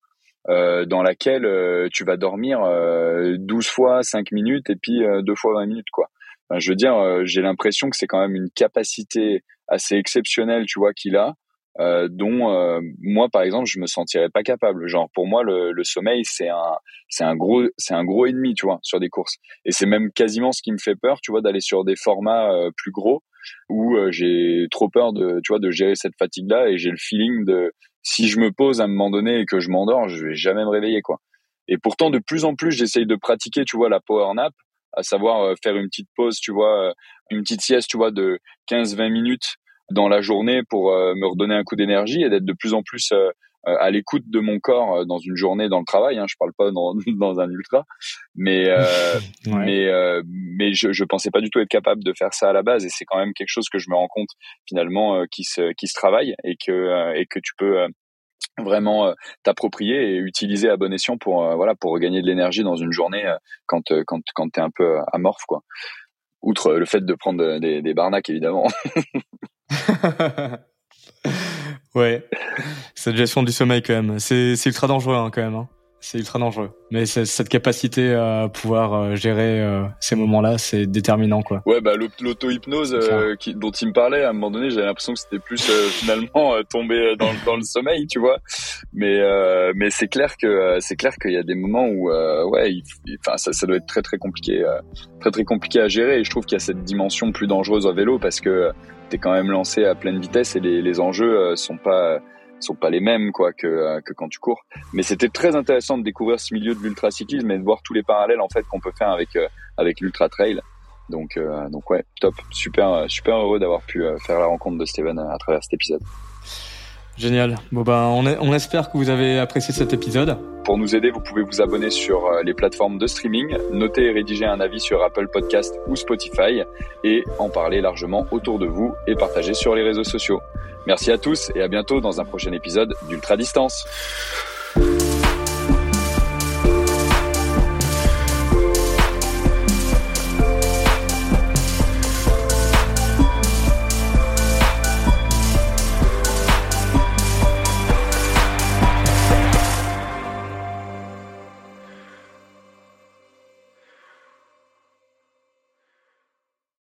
dans laquelle tu vas dormir euh, 12 fois 5 minutes et puis deux fois 20 minutes quoi je veux dire, euh, j'ai l'impression que c'est quand même une capacité assez exceptionnelle, tu vois, qu'il a, euh, dont euh, moi, par exemple, je me sentirais pas capable. Genre, pour moi, le, le sommeil, c'est un, c'est un gros, c'est un gros ennemi, tu vois, sur des courses. Et c'est même quasiment ce qui me fait peur, tu vois, d'aller sur des formats euh, plus gros où j'ai trop peur de, tu vois, de gérer cette fatigue-là et j'ai le feeling de si je me pose à un moment donné et que je m'endors, je vais jamais me réveiller, quoi. Et pourtant, de plus en plus, j'essaye de pratiquer, tu vois, la power nap à savoir euh, faire une petite pause, tu vois, euh, une petite sieste, tu vois, de 15-20 minutes dans la journée pour euh, me redonner un coup d'énergie et d'être de plus en plus à l'écoute de mon corps dans une journée dans le travail. Hein, je parle pas dans, dans un ultra, mais mais mais je, je pensais pas du tout être capable de faire ça à la base et c'est quand même quelque chose que je me rends compte finalement qui se qui se travaille et que et que tu peux vraiment euh, t'approprier et utiliser à bon escient pour euh, voilà pour regagner de l'énergie dans une journée euh, quand quand quand t'es un peu amorphe quoi. Outre le fait de prendre des, des barnaques évidemment. Ouais. Cette gestion du sommeil quand même. C'est ultra dangereux hein, quand même hein c'est ultra dangereux. Mais cette capacité à pouvoir euh, gérer euh, ces moments-là, c'est déterminant, quoi. Ouais, bah l'auto-hypnose euh, dont il me parlait, à un moment donné, j'avais l'impression que c'était plus finalement tomber dans, dans, le sommeil, tu vois. Mais mais c'est clair que c'est clair qu'il y a des moments où ouais, enfin ça, ça doit être très très compliqué, très très compliqué à gérer. Et je trouve qu'il y a cette dimension plus dangereuse au vélo parce que t'es quand même lancé à pleine vitesse et les, les enjeux sont pas sont pas les mêmes quoi que, euh, que quand tu cours. Mais c'était très intéressant de découvrir ce milieu de l'ultracyclisme et de voir tous les parallèles en fait qu'on peut faire avec euh, avec l'ultra trail. Donc euh, donc ouais, top, super super heureux d'avoir pu faire la rencontre de Steven à travers cet épisode. Génial. Bon ben, on, on espère que vous avez apprécié cet épisode. Pour nous aider, vous pouvez vous abonner sur euh, les plateformes de streaming, noter et rédiger un avis sur Apple Podcast ou Spotify et en parler largement autour de vous et partager sur les réseaux sociaux. Merci à tous et à bientôt dans un prochain épisode d'Ultra Distance.